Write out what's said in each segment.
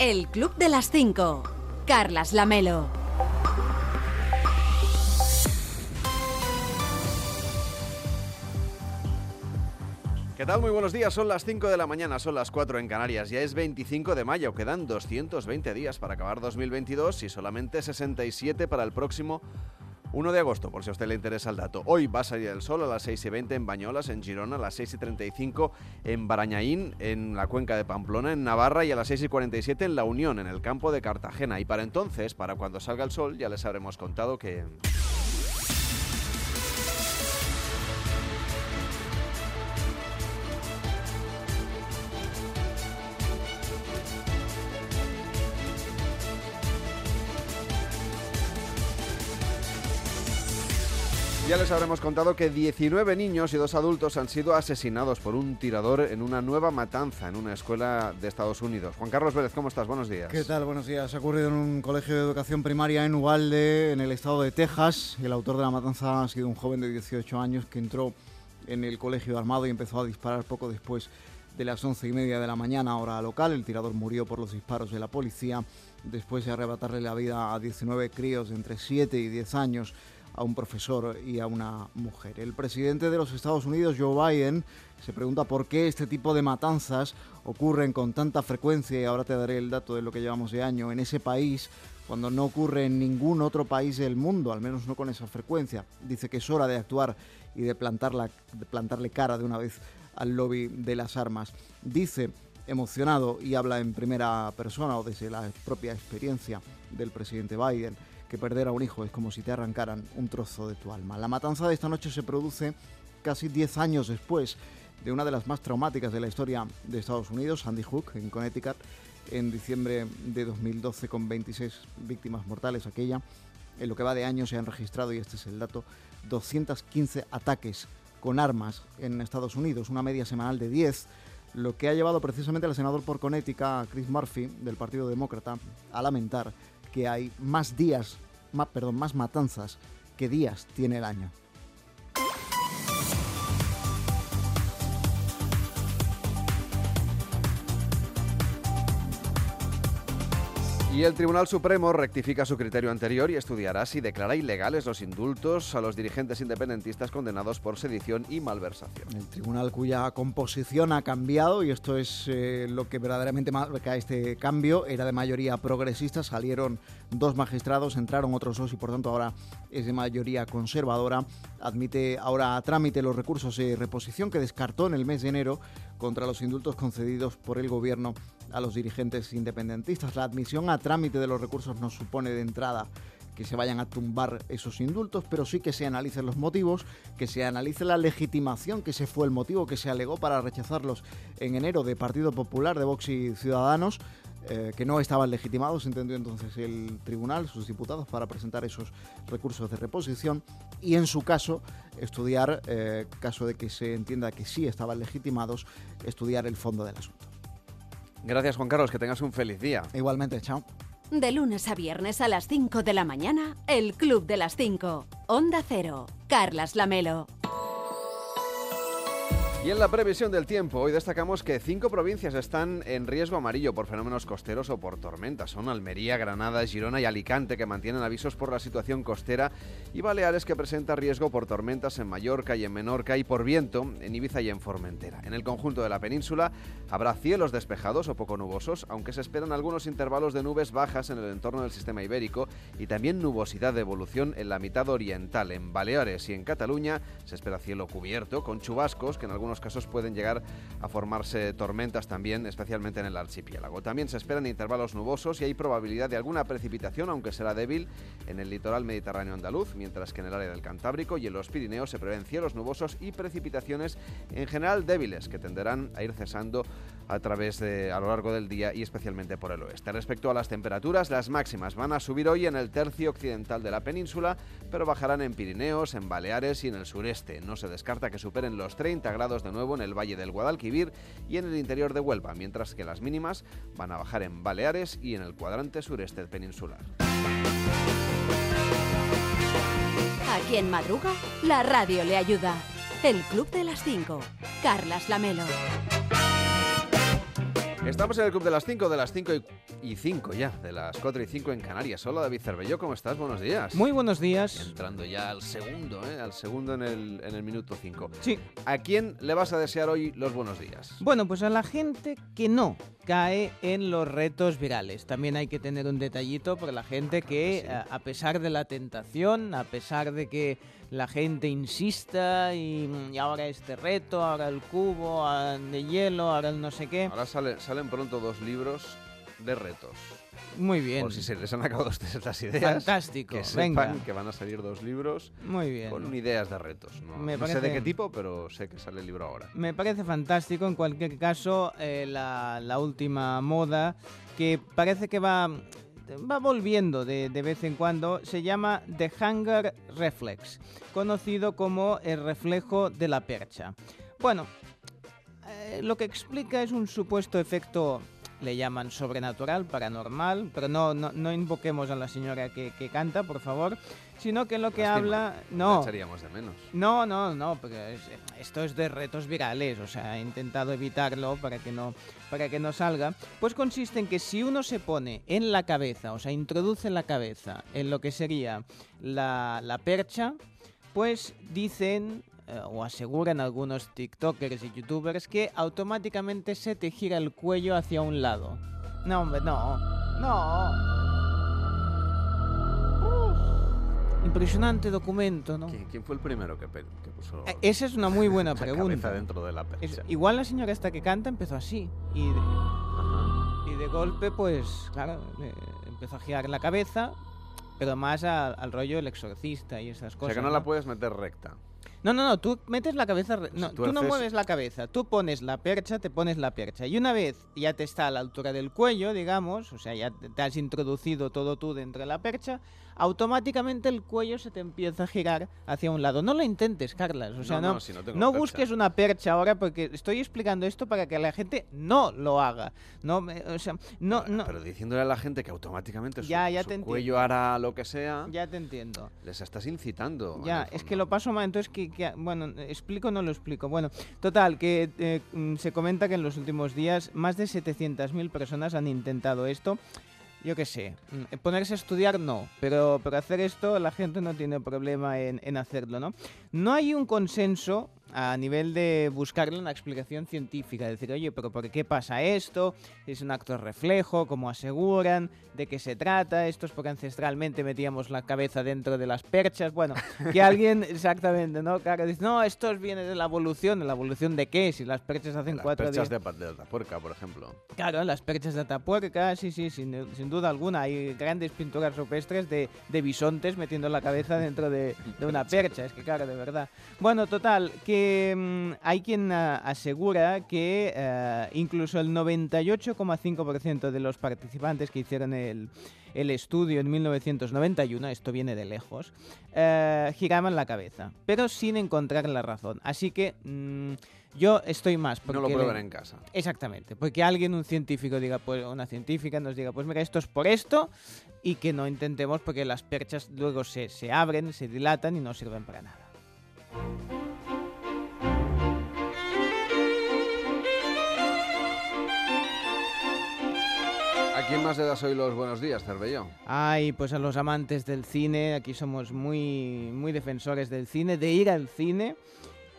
El Club de las 5. Carlas Lamelo. ¿Qué tal? Muy buenos días. Son las 5 de la mañana, son las 4 en Canarias. Ya es 25 de mayo. Quedan 220 días para acabar 2022 y solamente 67 para el próximo 1 de agosto, por si a usted le interesa el dato. Hoy va a salir el sol a las 6 y 20 en Bañolas, en Girona, a las 6 y 35 en Barañaín, en la cuenca de Pamplona, en Navarra y a las 6 y 47 en La Unión, en el campo de Cartagena. Y para entonces, para cuando salga el sol, ya les habremos contado que... Ya les habremos contado que 19 niños y dos adultos han sido asesinados por un tirador en una nueva matanza en una escuela de Estados Unidos. Juan Carlos Vélez, ¿cómo estás? Buenos días. ¿Qué tal? Buenos días. Ha ocurrido en un colegio de educación primaria en Uvalde, en el estado de Texas. El autor de la matanza ha sido un joven de 18 años que entró en el colegio armado y empezó a disparar poco después de las once y media de la mañana, hora local. El tirador murió por los disparos de la policía después de arrebatarle la vida a 19 críos de entre 7 y 10 años a un profesor y a una mujer. El presidente de los Estados Unidos, Joe Biden, se pregunta por qué este tipo de matanzas ocurren con tanta frecuencia, y ahora te daré el dato de lo que llevamos de año, en ese país, cuando no ocurre en ningún otro país del mundo, al menos no con esa frecuencia. Dice que es hora de actuar y de, de plantarle cara de una vez al lobby de las armas. Dice emocionado y habla en primera persona o desde la propia experiencia del presidente Biden que perder a un hijo es como si te arrancaran un trozo de tu alma. La matanza de esta noche se produce casi 10 años después de una de las más traumáticas de la historia de Estados Unidos, Sandy Hook, en Connecticut, en diciembre de 2012 con 26 víctimas mortales aquella. En lo que va de año se han registrado, y este es el dato, 215 ataques con armas en Estados Unidos, una media semanal de 10, lo que ha llevado precisamente al senador por Connecticut, Chris Murphy, del Partido Demócrata, a lamentar que hay más días, más, perdón, más matanzas que días tiene el año. Y el Tribunal Supremo rectifica su criterio anterior y estudiará si declara ilegales los indultos a los dirigentes independentistas condenados por sedición y malversación. El tribunal cuya composición ha cambiado, y esto es eh, lo que verdaderamente marca este cambio, era de mayoría progresista, salieron dos magistrados, entraron otros dos y por tanto ahora es de mayoría conservadora. Admite ahora a trámite los recursos de reposición que descartó en el mes de enero contra los indultos concedidos por el gobierno a los dirigentes independentistas. La admisión a trámite de los recursos no supone de entrada que se vayan a tumbar esos indultos, pero sí que se analicen los motivos, que se analice la legitimación, que ese fue el motivo que se alegó para rechazarlos en enero de Partido Popular, de Vox y Ciudadanos, eh, que no estaban legitimados, entendió entonces el tribunal, sus diputados, para presentar esos recursos de reposición y en su caso estudiar, eh, caso de que se entienda que sí estaban legitimados, estudiar el fondo del asunto. Gracias Juan Carlos, que tengas un feliz día. Igualmente, chao. De lunes a viernes a las 5 de la mañana, el Club de las 5. Onda Cero. Carlas Lamelo. Y en la previsión del tiempo, hoy destacamos que cinco provincias están en riesgo amarillo por fenómenos costeros o por tormentas. Son Almería, Granada, Girona y Alicante que mantienen avisos por la situación costera y Baleares que presenta riesgo por tormentas en Mallorca y en Menorca y por viento en Ibiza y en Formentera. En el conjunto de la península habrá cielos despejados o poco nubosos, aunque se esperan algunos intervalos de nubes bajas en el entorno del sistema ibérico y también nubosidad de evolución en la mitad oriental. En Baleares y en Cataluña se espera cielo cubierto con chubascos que en algunos casos pueden llegar a formarse tormentas también, especialmente en el archipiélago. También se esperan intervalos nubosos y hay probabilidad de alguna precipitación, aunque será débil, en el litoral mediterráneo andaluz, mientras que en el área del Cantábrico y en los Pirineos se prevén cielos nubosos y precipitaciones en general débiles, que tenderán a ir cesando a través de a lo largo del día y especialmente por el oeste. Respecto a las temperaturas, las máximas van a subir hoy en el tercio occidental de la península, pero bajarán en Pirineos, en Baleares y en el sureste. No se descarta que superen los 30 grados de nuevo en el Valle del Guadalquivir y en el interior de Huelva, mientras que las mínimas van a bajar en Baleares y en el cuadrante sureste peninsular. Aquí en Madruga, la radio le ayuda. El Club de las 5. Carlas Lamelo. Estamos en el Club de las 5, de las 5 y 5 ya, de las 4 y 5 en Canarias. Hola David Cervelló, ¿cómo estás? Buenos días. Muy buenos días. Entrando ya al segundo, ¿eh? al segundo en el, en el minuto 5. Sí. ¿A quién le vas a desear hoy los buenos días? Bueno, pues a la gente que no cae en los retos virales. También hay que tener un detallito por la gente que, sí. a a pesar de la tentación, a pesar de que la gente insista y, y ahora este reto, ahora el cubo de hielo, ahora el no sé qué. Ahora sale- salen pronto dos libros de retos. Muy bien. Por si se les han acabado estas ideas. Fantástico. Que sepan Venga. que van a salir dos libros Muy bien. con ideas de retos. No, Me no sé de parece- qué tipo, pero sé que sale el libro ahora. Me parece fantástico, en cualquier caso, eh, la, la última moda que parece que va, va volviendo de, de vez en cuando, se llama The Hunger Reflex, conocido como el reflejo de la percha. Bueno, eh, lo que explica es un supuesto efecto, le llaman sobrenatural, paranormal, pero no, no, no invoquemos a la señora que, que canta, por favor, sino que lo que Lástima, habla... La No, echaríamos de menos. no, no, no, porque es- esto es de retos virales, o sea, he intentado evitarlo para que no para que no salga. Pues consiste en que si uno se pone en la cabeza, o sea, introduce la cabeza en lo que sería la, la percha, pues dicen eh, o aseguran algunos TikTokers y YouTubers que automáticamente se te gira el cuello hacia un lado. No, hombre, no, no. Impresionante documento, ¿no? ¿Quién, quién fue el primero que, pe- que puso Eh, Esa es una muy buena la cabeza pregunta. dentro de la Es- percha? igual la señora esta que canta empezó así y de, Ajá. y de golpe pues claro le empezó a girar la cabeza pero más a- al rollo el exorcista y esas O cosas. sea que no la puedes meter recta. No, no, no, tú metes la cabeza... re- No, tú tú, no haces- mueves la cabeza, tú pones la percha, te pones la percha. Y una vez ya te está a la altura del cuello, digamos, o sea, ya te te has introducido todo tú dentro de la percha, automáticamente el cuello se te empieza a girar hacia un lado. No lo intentes, Carlas, o sea, No, no, no, si no no percha. busques una percha ahora porque estoy explicando esto para que la gente no lo haga. No, me- o sea, no, no, Pero diciéndole a la gente que automáticamente su, Ya, su te entiendo. cuello hará lo que sea, ya te entiendo. les estás incitando. Ya, es que lo paso mal, entonces que, que- bueno, explico o no lo explico. Bueno, total, que eh, mm, se comenta que en los últimos días más de 700.000 personas han intentado esto. Yo qué sé, mm, ponerse a estudiar no, pero, pero hacer esto la gente no tiene problema en, en hacerlo, ¿no? No hay un consenso a nivel de buscarle una explicación científica, decir, oye, pero ¿por qué pasa esto? ¿Es un acto reflejo? ¿Cómo aseguran? ¿De qué se trata? Esto es porque ancestralmente metíamos la cabeza dentro de las perchas. Bueno, que alguien, exactamente, ¿no? Claro, dice, no, esto viene de la evolución. ¿De la evolución de qué? Si las perchas hacen Las cuatro perchas días. de, de Atapuerca, por ejemplo. Claro, las perchas de Atapuerca, sí, sí, sin, sin duda alguna. Hay grandes pinturas rupestres de, de bisontes metiendo la cabeza dentro de, de una percha. Es que, claro, de verdad. Bueno, total, que mm, hay quien ah, asegura que eh, incluso el 98,5% de los participantes que hicieron el, el estudio en 1991, esto viene de lejos, eh, giraban la cabeza, pero sin encontrar la razón. Así que mm, yo estoy más. No lo porque prueben le- en casa. Exactamente, porque alguien, un científico diga, pues una científica nos diga, pues mira, esto es por esto y que no intentemos porque las perchas luego se, se abren, se dilatan y no sirven para nada. Quién más le das hoy los buenos días, Cervelló? Ay, pues a los amantes del cine, aquí somos muy, muy defensores del cine, de ir al cine.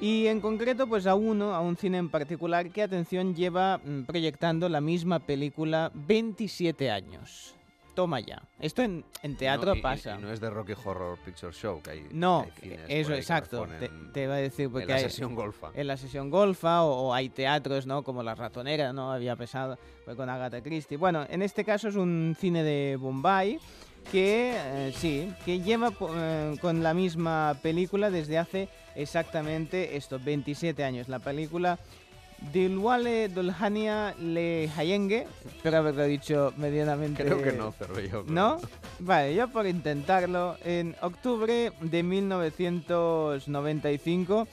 Y en concreto, pues a uno, a un cine en particular, que atención lleva mm, proyectando la misma película 27 años. Toma ya. Esto en, en teatro No, y- pasa. Y, no es de Rocky Horror Picture Show, que hay. No, hay cines por eso, que exacto. Te, te iba a decir en porque la hay, sesión golfa. en la sesión golfa o, o hay teatros, ¿no? Como La Ratonera, ¿no? Había pesado con Agatha Christie. Bueno, en este caso es un cine de Bombay que, eh, sí, que lleva eh, con la misma película desde hace exactamente esto, 27 años. La película Dilwale Dulhania Le Hayenge, espero haberlo dicho medianamente... Creo que no, pero- ¿No? Vale, yo por intentarlo, en octubre de 1995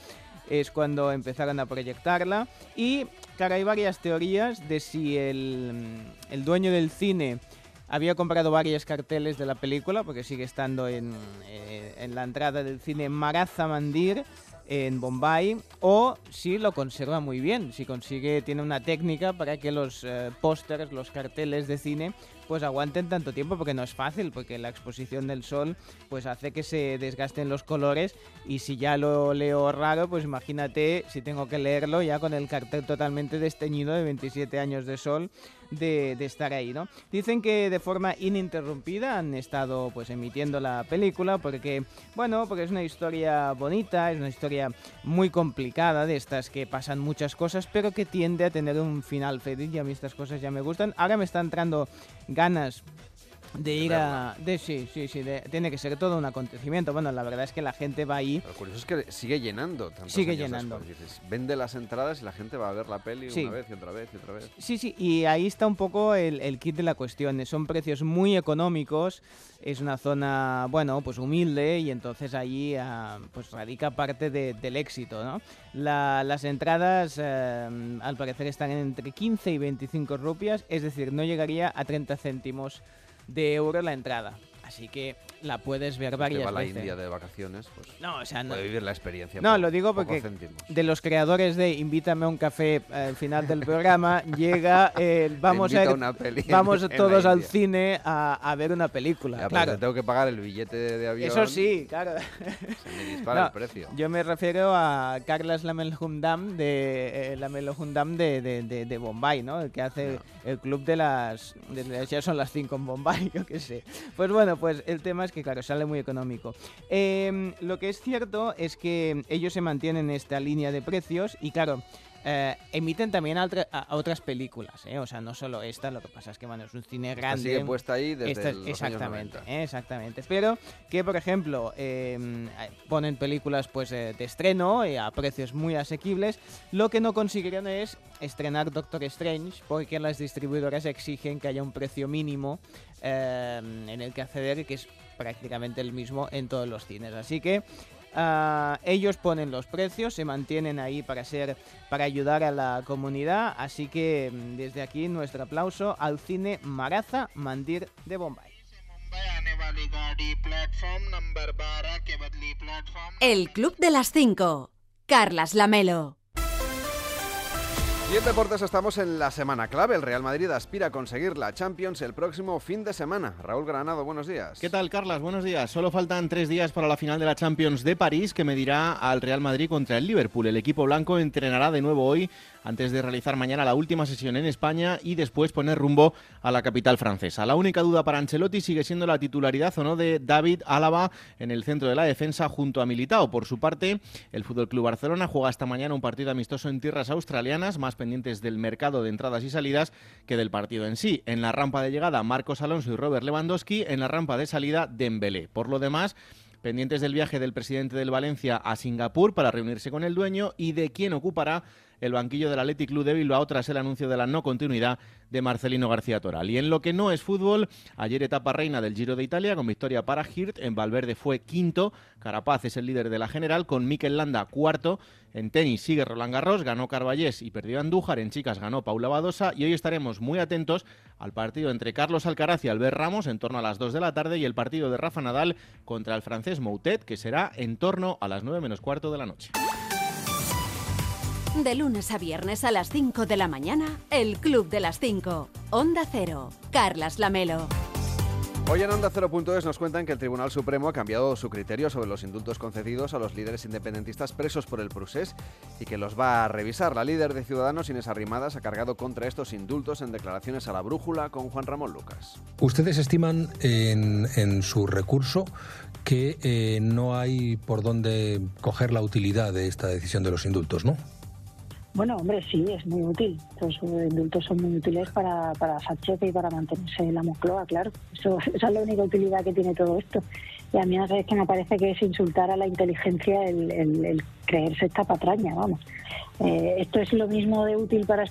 es cuando empezaron a proyectarla y, claro, hay varias teorías de si el, el dueño del cine había comprado varios carteles de la película, porque sigue estando en, eh, en la entrada del cine Maraza Mandir, en Bombay o si lo conserva muy bien, si consigue, tiene una técnica para que los eh, pósters, los carteles de cine pues aguanten tanto tiempo porque no es fácil, porque la exposición del sol pues hace que se desgasten los colores y si ya lo leo raro, pues imagínate si tengo que leerlo ya con el cartel totalmente desteñido de 27 años de sol de, estar ahí, ¿no? Dicen que de forma ininterrumpida han estado pues emitiendo la película porque, bueno, porque es una historia bonita, es una historia muy complicada de estas que pasan muchas cosas, pero que tiende a tener un final feliz y a mí estas cosas ya me gustan. Ahora me está entrando ganas de ir a... De, sí, sí, sí, tiene que ser todo un acontecimiento. Bueno, la verdad es que la gente va ahí... Lo curioso es que sigue llenando. Sigue llenando. vende las entradas y la gente va a ver la peli una vez y otra vez y otra vez. Sí, sí, y ahí está un poco el, kit de la cuestión. Son precios muy económicos, es una zona, bueno, pues humilde y entonces allí ah, pues radica parte del éxito, ¿no? las entradas eh, al parecer están entre 15 y 25 rupias, es decir, no llegaría a 30 céntimos de euro la entrada. Así que la puedes ver varias va a la India de vacaciones, pues no, o sea, puede vivir la experiencia. No, lo digo porque de los creadores de Invítame a un café al final del programa llega el vamos a vamos todos al cine a, ver una película. claro, tengo que pagar el billete de, avión. Eso sí, claro. Se me dispara el precio. Yo me refiero a Carlas Lamelhundam de eh, de, de, de, Bombay, ¿no? El que hace el club de las, ya son las 5 en Bombay, yo qué sé. Pues bueno, pues el tema que, claro, sale muy económico. Em, lo que es cierto es que ellos se mantienen en esta línea de precios y, claro, eh, emiten también a, otras películas, ¿eh? o sea, no solo esta, lo que pasa es que bueno, es un cine grande. sigue puesta ahí desde los exactamente, años exactamente. Pero que, por ejemplo, em, ponen películas pues eh, de estreno a precios muy asequibles. Lo que no consiguieron es estrenar Doctor Strange porque las distribuidoras exigen que haya un precio mínimo em, en el que acceder, que es prácticamente el mismo en todos los cines. Así que Ah, ellos ponen los precios, se mantienen ahí para ser, para ayudar a la comunidad. Así que mm, desde aquí nuestro aplauso al cine Maraza Mandir de Bombay. El Club de las 5. Carlas Lamelo. Y en deportes estamos en la semana clave. El Real Madrid aspira a conseguir la Champions el próximo fin de semana. Raúl Granado, buenos días. ¿Qué tal, Carlas? Buenos días. Solo faltan tres días para la final de la Champions de París que medirá al Real Madrid contra el Liverpool. El equipo blanco entrenará de nuevo hoy antes de realizar mañana la última sesión en España y después poner rumbo a la capital francesa. La única duda para Ancelotti sigue siendo la titularidad o no de David Álava en el centro de la defensa junto a Militao. Por su parte, el Fútbol Club Barcelona juega esta mañana un partido amistoso en tierras australianas, más pendientes del mercado de entradas y salidas que del partido en sí. En la rampa de llegada, Marcos Alonso y Robert Lewandowski. En la rampa de salida, Dembélé. Por lo demás, pendientes del viaje del presidente del Valencia a Singapur para reunirse con el dueño y de quién ocupará el banquillo del Athletic Club de Bilbao tras el anuncio de la no continuidad de Marcelino García Toral. Y en lo que no es fútbol, ayer etapa reina del Giro de Italia con victoria para Hirt, en Valverde fue quinto, Carapaz es el líder de la general con Mikel Landa cuarto, en tenis sigue Roland Garros, ganó Carballés y perdió Andújar, en chicas ganó Paula Badosa y hoy estaremos muy atentos al partido entre Carlos Alcaraz y Albert Ramos en torno a las 2 de la tarde y el partido de Rafa Nadal contra el francés Moutet que será en torno a las 9 menos cuarto de la noche. De lunes a viernes a las 5 de la mañana, el Club de las 5. Onda Cero. Carlas Lamelo. Hoy en Onda 0.es nos cuentan que el Tribunal Supremo ha cambiado su criterio sobre los indultos concedidos a los líderes independentistas presos por el procés y que los va a revisar. La líder de Ciudadanos, Inés Arrimadas, ha cargado contra estos indultos en declaraciones a la brújula con Juan Ramón Lucas. Ustedes estiman en, su recurso que eh, no hay por dónde coger la utilidad de esta decisión de los indultos, ¿no? Bueno, hombre, sí, es muy útil. Los indultos son muy útiles para, para Sánchez y para mantenerse la Moncloa, claro. Eso, esa es la única utilidad que tiene todo esto. Y a mí a veces que me parece que es insultar a la inteligencia el, creerse esta patraña, vamos. Eh, esto es lo mismo de útil para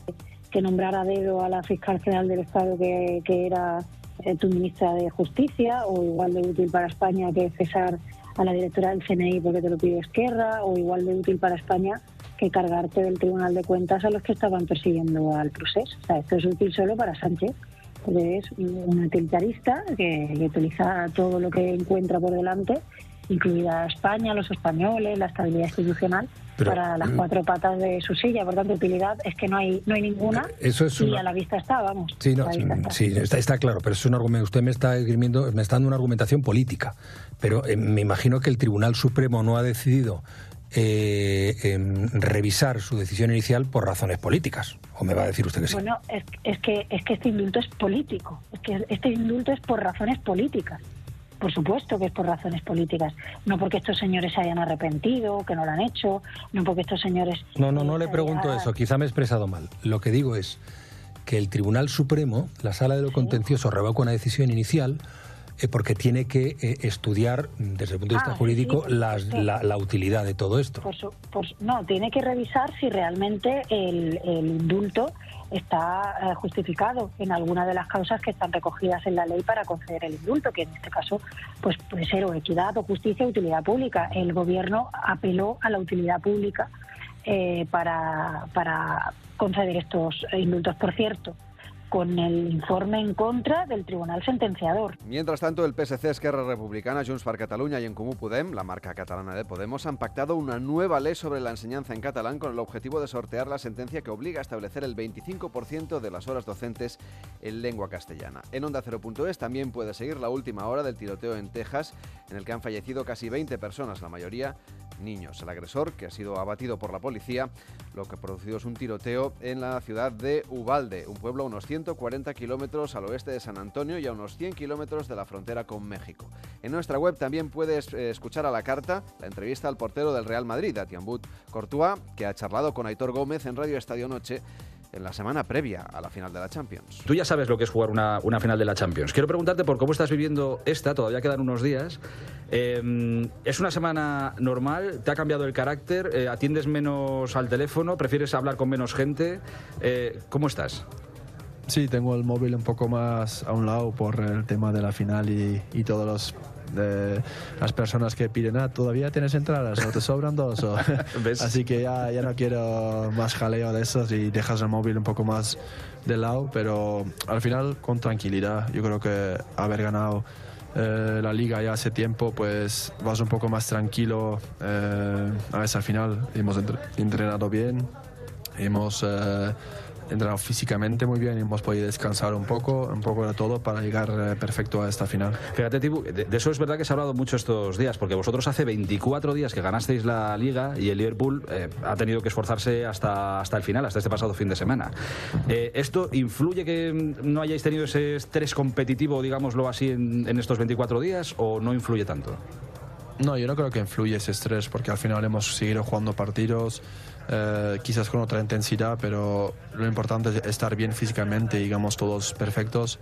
que nombrar a dedo a la fiscal general del Estado que, que era eh, tu ministra de Justicia, o igual de útil para España que cesar a la directora del CNI porque te lo pide Esquerra, o igual de útil para España que cargarte del Tribunal de Cuentas a los que estaban persiguiendo al proceso. O sea, esto es útil solo para Sánchez, porque es un utilitarista que, utiliza todo lo que encuentra por delante incluida España, los españoles, la estabilidad institucional, para las mm, cuatro patas de su silla. Por tanto, utilidad es que no hay no hay ninguna eso es y a la vista está, vamos. Sí, sí, está. claro, pero es un argumento, usted me está esgrimiendo, me está dando una argumentación política, pero eh, me imagino que el Tribunal Supremo no ha decidido eh, revisar su decisión inicial por razones políticas. ¿O me va a decir usted que sí? Bueno, es, es, que, es que este indulto es político. Es que este indulto es por razones políticas. Por supuesto que es por razones políticas. No porque estos señores se hayan arrepentido, que no lo han hecho, no porque estos señores... No, no, no le pregunto eso. Quizá me he expresado mal. Lo que digo es que el Tribunal Supremo, la Sala de lo Contencioso, revoca una decisión inicial eh, porque tiene que eh, estudiar desde el punto de vista ah, jurídico la, utilidad de todo esto. no, tiene que revisar si realmente el, indulto está eh, justificado en alguna de las causas que están recogidas en la ley para conceder el indulto, que en este caso pues puede ser o equidad o justicia o utilidad pública. El gobierno apeló a la utilidad pública para, para conceder estos indultos. Por cierto, con el informe en contra del tribunal sentenciador. Mientras tanto, el PSC, Esquerra Republicana, Junts per Catalunya y En Comú Podem, la marca catalana de Podemos, han pactado una nueva ley sobre la enseñanza en catalán con el objetivo de sortear la sentencia que obliga a establecer el 25% de las horas docentes en lengua castellana. En Onda 0.es también puede seguir la última hora del tiroteo en Texas, en el que han fallecido casi 20 personas, la mayoría niños. El agresor, que ha sido abatido por la policía, lo que ha producido es un tiroteo en la ciudad de Ubalde, un pueblo a unos 140 kilómetros al oeste de San Antonio y a unos 100 kilómetros de la frontera con México. En nuestra web también puedes eh, escuchar a la carta la entrevista al portero del Real Madrid, Atiambut Courtois, que ha charlado con Aitor Gómez en Radio Estadio Noche en la semana previa a la final de la Champions. Tú ya sabes lo que es jugar una, una final de la Champions. Quiero preguntarte por cómo estás viviendo esta, todavía quedan unos días. Eh, ¿Es una semana normal? ¿Te ha cambiado el carácter? Eh, ¿Atiendes menos al teléfono? ¿Prefieres hablar con menos gente? Eh, ¿Cómo estás? Sí, tengo el móvil un poco más a un lado por el tema de la final y, y todos los las personas que piden, ah, todavía tienes entradas o te sobran dos. Así que ya, ya no quiero más jaleo de esos y dejas el móvil un poco más de lado, pero al final con tranquilidad. Yo creo que haber ganado eh, la liga ya hace tiempo, pues vas un poco más tranquilo eh, a esa final. Hemos entrenado bien, hemos... Eh, entrenado físicamente muy bien y hemos podido descansar un poco, un poco de todo para llegar eh, perfecto a esta final. Fíjate, Tibu, de, eso es verdad que se ha hablado mucho estos días, porque vosotros hace 24 días que ganasteis la liga y el Liverpool eh, ha tenido que esforzarse hasta, hasta el final, hasta este pasado fin de semana. Eh, ¿Esto influye que no hayáis tenido ese estrés competitivo, digámoslo así, en, en estos 24 días o no influye tanto? No, yo no creo que influye ese estrés, porque al final hemos seguido jugando partidos. Eh, quizás con otra intensidad, pero lo importante es estar bien físicamente, digamos, todos perfectos.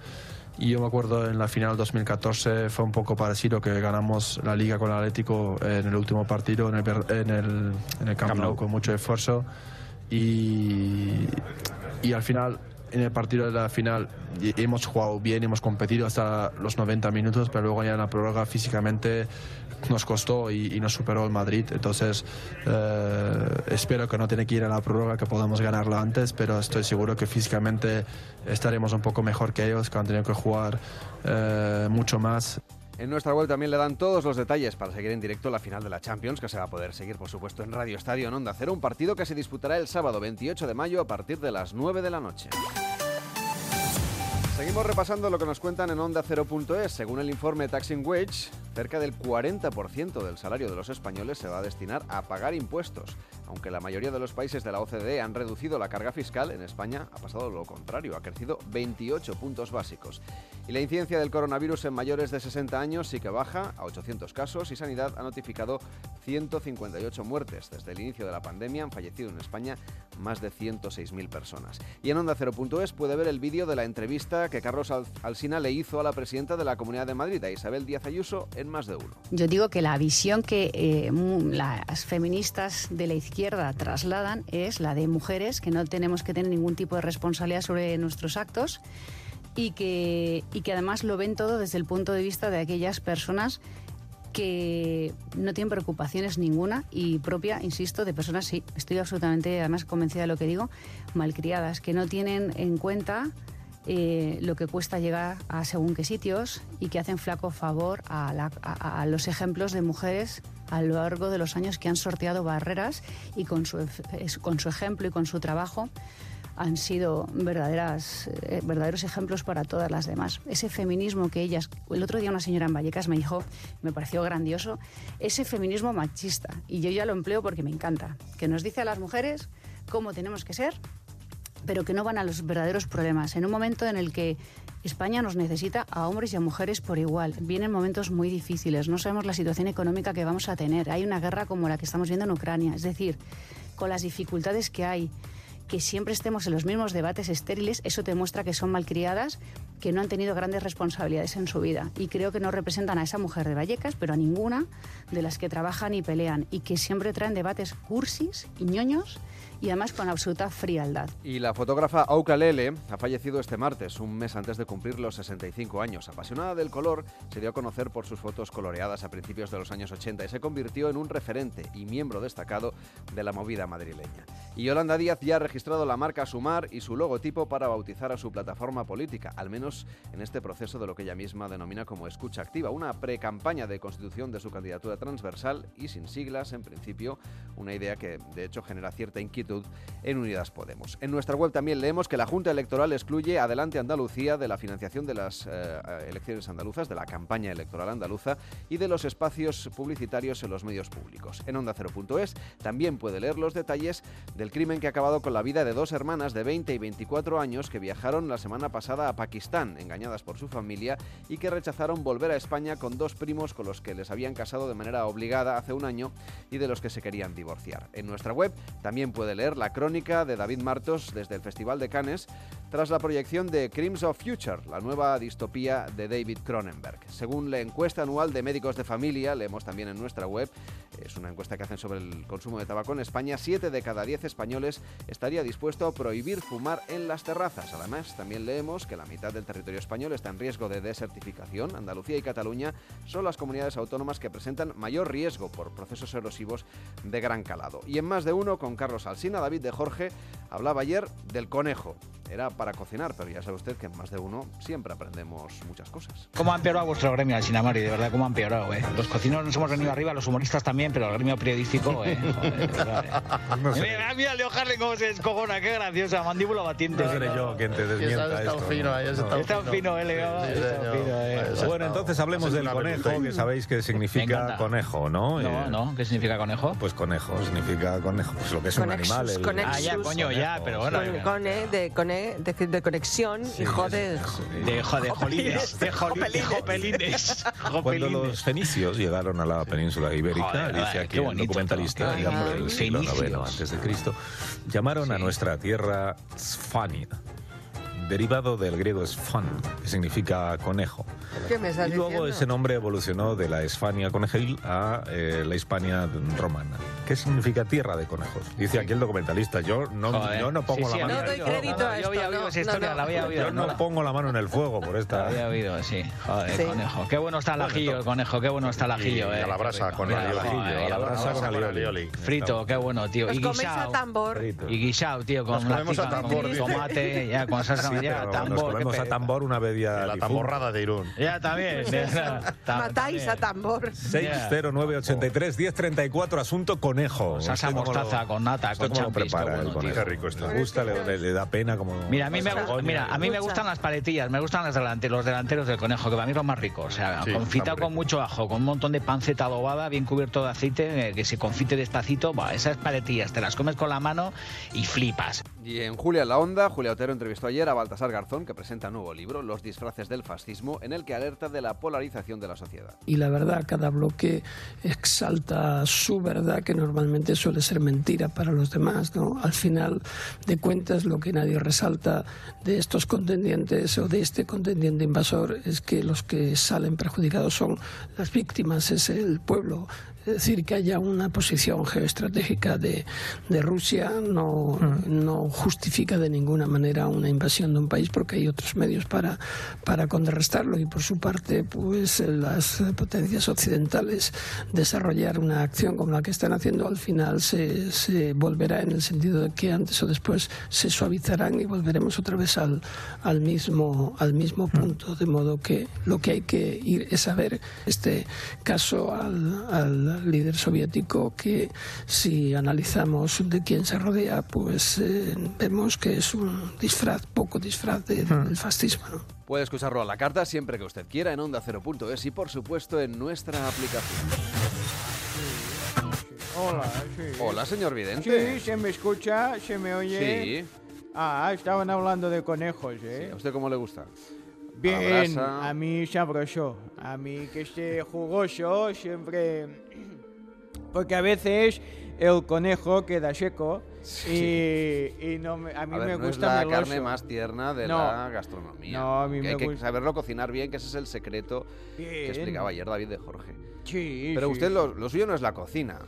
Y yo me acuerdo en la final 2014 fue un poco parecido que ganamos la liga con el Atlético en el último partido en el, en el, en el Camp Nou con mucho esfuerzo. Y, y al final en el partido de la final hemos jugado bien, hemos competido hasta los 90 minutos, pero luego ya en la prórroga físicamente nos costó y, nos superó el Madrid. Entonces eh, espero que no tiene que ir a la prórroga, que podamos ganarlo antes, pero estoy seguro que físicamente estaremos un poco mejor que ellos, que han tenido que jugar eh, mucho más. En nuestra web también le dan todos los detalles para seguir en directo la final de la Champions, que se va a poder seguir, por supuesto, en Radio Estadio en Onda Cero, un partido que se disputará el sábado 28 de mayo a partir de las 9 de la noche. Seguimos repasando lo que nos cuentan en Onda 0.es. Según el informe Taxing Wage, cerca del 40% del salario de los españoles se va a destinar a pagar impuestos. Aunque la mayoría de los países de la OCDE han reducido la carga fiscal, en España ha pasado lo contrario, ha crecido 28 puntos básicos. Y la incidencia del coronavirus en mayores de 60 años sí que baja a 800 casos y Sanidad ha notificado 158 muertes. Desde el inicio de la pandemia han fallecido en España más de 106.000 personas. Y en Onda 0.es puede ver el vídeo de la entrevista que Carlos Alsina le hizo a la presidenta de la Comunidad de Madrid, a Isabel Díaz Ayuso, en más de uno. Yo digo que la visión que eh, las feministas de la izquierda trasladan es la de mujeres que no tenemos que tener ningún tipo de responsabilidad sobre nuestros actos y que, y que además lo ven todo desde el punto de vista de aquellas personas que no tienen preocupaciones ninguna y propia, insisto, de personas, sí, estoy absolutamente además convencida de lo que digo, malcriadas, que no tienen en cuenta eh, lo que cuesta llegar a según qué sitios y que hacen flaco favor a, a, los ejemplos de mujeres a lo largo de los años que han sorteado barreras y con su, con su ejemplo y con su trabajo han sido verdaderas, eh, verdaderos ejemplos para todas las demás. Ese feminismo que ellas, el otro día una señora en Vallecas me dijo, me pareció grandioso, ese feminismo machista, y yo ya lo empleo porque me encanta, que nos dice a las mujeres cómo tenemos que ser, pero que no van a los verdaderos problemas. En un momento en el que España nos necesita a hombres y a mujeres por igual. Vienen momentos muy difíciles, no sabemos la situación económica que vamos a tener. Hay una guerra como la que estamos viendo en Ucrania, es decir, con las dificultades que hay, que siempre estemos en los mismos debates estériles, eso te muestra que son malcriadas, que no han tenido grandes responsabilidades en su vida. Y creo que no representan a esa mujer de Vallecas, pero a ninguna de las que trabajan y pelean, y que siempre traen debates cursis y ñoños y además con absoluta frialdad. Y la fotógrafa Auca Lele ha fallecido este martes, un mes antes de cumplir los 65 años. Apasionada del color, se dio a conocer por sus fotos coloreadas a principios de los años 80 y se convirtió en un referente y miembro destacado de la movida madrileña. Y Yolanda Díaz ya ha registrado la marca Sumar y su logotipo para bautizar a su plataforma política, al menos en este proceso de lo que ella misma denomina como escucha activa, una pre-campaña de constitución de su candidatura transversal y sin siglas, en principio, una idea que de hecho genera cierta inquietud en Unidas Podemos. En nuestra web también leemos que la Junta Electoral excluye Adelante Andalucía de la financiación de las eh, elecciones andaluzas, de la campaña electoral andaluza y de los espacios publicitarios en los medios públicos. En onda Cero.es también puede leer los detalles del crimen que ha acabado con la vida de dos hermanas de 20 y 24 años que viajaron la semana pasada a Pakistán, engañadas por su familia, y que rechazaron volver a España con dos primos con los que les habían casado de manera obligada hace un año y de los que se querían divorciar. En nuestra web también puede leer la crónica de David Martos desde el Festival de Cannes tras la proyección de Crimes of Future, la nueva distopía de David Cronenberg. Según la encuesta anual de médicos de familia, leemos también en nuestra web, es una encuesta que hacen sobre el consumo de tabaco en España, 7 de cada 10 españoles estaría dispuesto a prohibir fumar en las terrazas. Además, también leemos que la mitad del territorio español está en riesgo de desertificación. Andalucía y Cataluña son las comunidades autónomas que presentan mayor riesgo por procesos erosivos de gran calado. Y en más de uno, con Carlos Alsina, David de Jorge hablaba ayer del conejo. Era para cocinar, pero ya sabe usted que en más de uno siempre aprendemos muchas cosas. ¿Cómo ha empeorado vuestro gremio, Sinamari? De verdad, ¿cómo ha empeorado? Eh? Los cocineros nos hemos venido arriba, los humoristas también, pero el gremio periodístico, eh. Joder, verdad, eh. no sé. Mira, mira Leo Harley cómo se descojona, qué graciosa, mandíbula batiente. No seré yo quien te desmienta esto. Fino, ahí, está, está fino, eh, Leo. Sí, fino, eh. Bueno, entonces hablemos del conejo, que sabéis que significa conejo, ¿no? No, no, ¿qué significa conejo? Pues conejo, significa conejo, pues lo que es un animal. El... Ah, ya, coño, ya, pero bueno. Cone, de, cone, de, de conexión y jode. De jolines. De jopelines. Cuando los fenicios llegaron a la península ibérica, dice aquí el documentalista, digamos, del siglo IX antes de Cristo, llamaron a nuestra tierra Sfania derivado del griego Sfan, que significa conejo. ¿Qué me y luego ese nombre evolucionó de la Esfania conejil a eh, la Hispania romana. ¿Qué significa tierra de conejos? Dice aquí el documentalista. Yo no, yo no pongo la mano. No doy crédito a esto. Yo había oído esa historia, la había oído. Yo no, pongo la mano en el fuego por esta. La había oído, sí. Joder, conejo. Qué bueno está el ajillo, el conejo. Qué bueno está el ajillo, eh. A la brasa con el ajillo. A la brasa con alioli. Frito, qué bueno, tío. Y guisado. tambor. Y guisado, tío, con tomate, ya con salsa, ya tambor. Nos a tambor una vez ya. La tamborrada de Irún. Ya también. Matáis a tambor. 60983 1034 asunto conejo mostaza con nata, con champis. Qué, rico esto. Me gusta, le, da pena como... Mira, a mí me, mira, a mí me gustan las paletillas, me gustan los delanteros, los delanteros del conejo, que para mí lo más rico. O sea, confitado con mucho ajo, con un montón de panceta adobada, bien cubierto de aceite, eh, que se confite despacito. esas paletillas te las comes con la mano y flipas. Y en Julia la Onda, Julia Otero entrevistó ayer a Baltasar Garzón, que presenta un nuevo libro, Los disfraces del fascismo, en el que alerta de la polarización de la sociedad. Y la verdad, cada bloque exalta su verdad, que normalmente suele ser mentira para los demás. ¿no? Al final de cuentas, lo que nadie resalta de estos contendientes o de este contendiente invasor es que los que salen perjudicados son las víctimas, es el pueblo, es decir, que haya una posición geoestratégica de, de Rusia no, no justifica de ninguna manera una invasión de un país porque hay otros medios para, para contrarrestarlo. Y por su parte pues las potencias occidentales desarrollar una acción como la que están haciendo al final se, se volverá en el sentido de que antes o después se suavizarán y volveremos otra vez al, al, mismo, al mismo punto. De modo que lo que hay que ir es saber este caso al, al líder soviético que si analizamos de quién se rodea pues eh, vemos que es un disfraz, poco disfraz de, del fascismo. Puede escucharlo a la carta siempre que usted quiera en onda 0.es y por supuesto en nuestra aplicación. Hola, sí. Hola, señor Vidente. Sí, se me escucha, se me oye. Sí. Ah, estaban hablando de conejos, ¿eh? ¿A usted cómo le gusta? Bien, a mí sabroso. A mí que esté jugoso, siempre... Porque a veces el conejo queda seco y, y no me- a mí A ver, me no es gusta la meloso. carne más tierna de No. la gastronomía. No, a mí me hay que saberlo cocinar bien, que ese es el secreto que explicaba ayer David de Jorge. Sí, Pero sí, usted lo, lo suyo no es la cocina.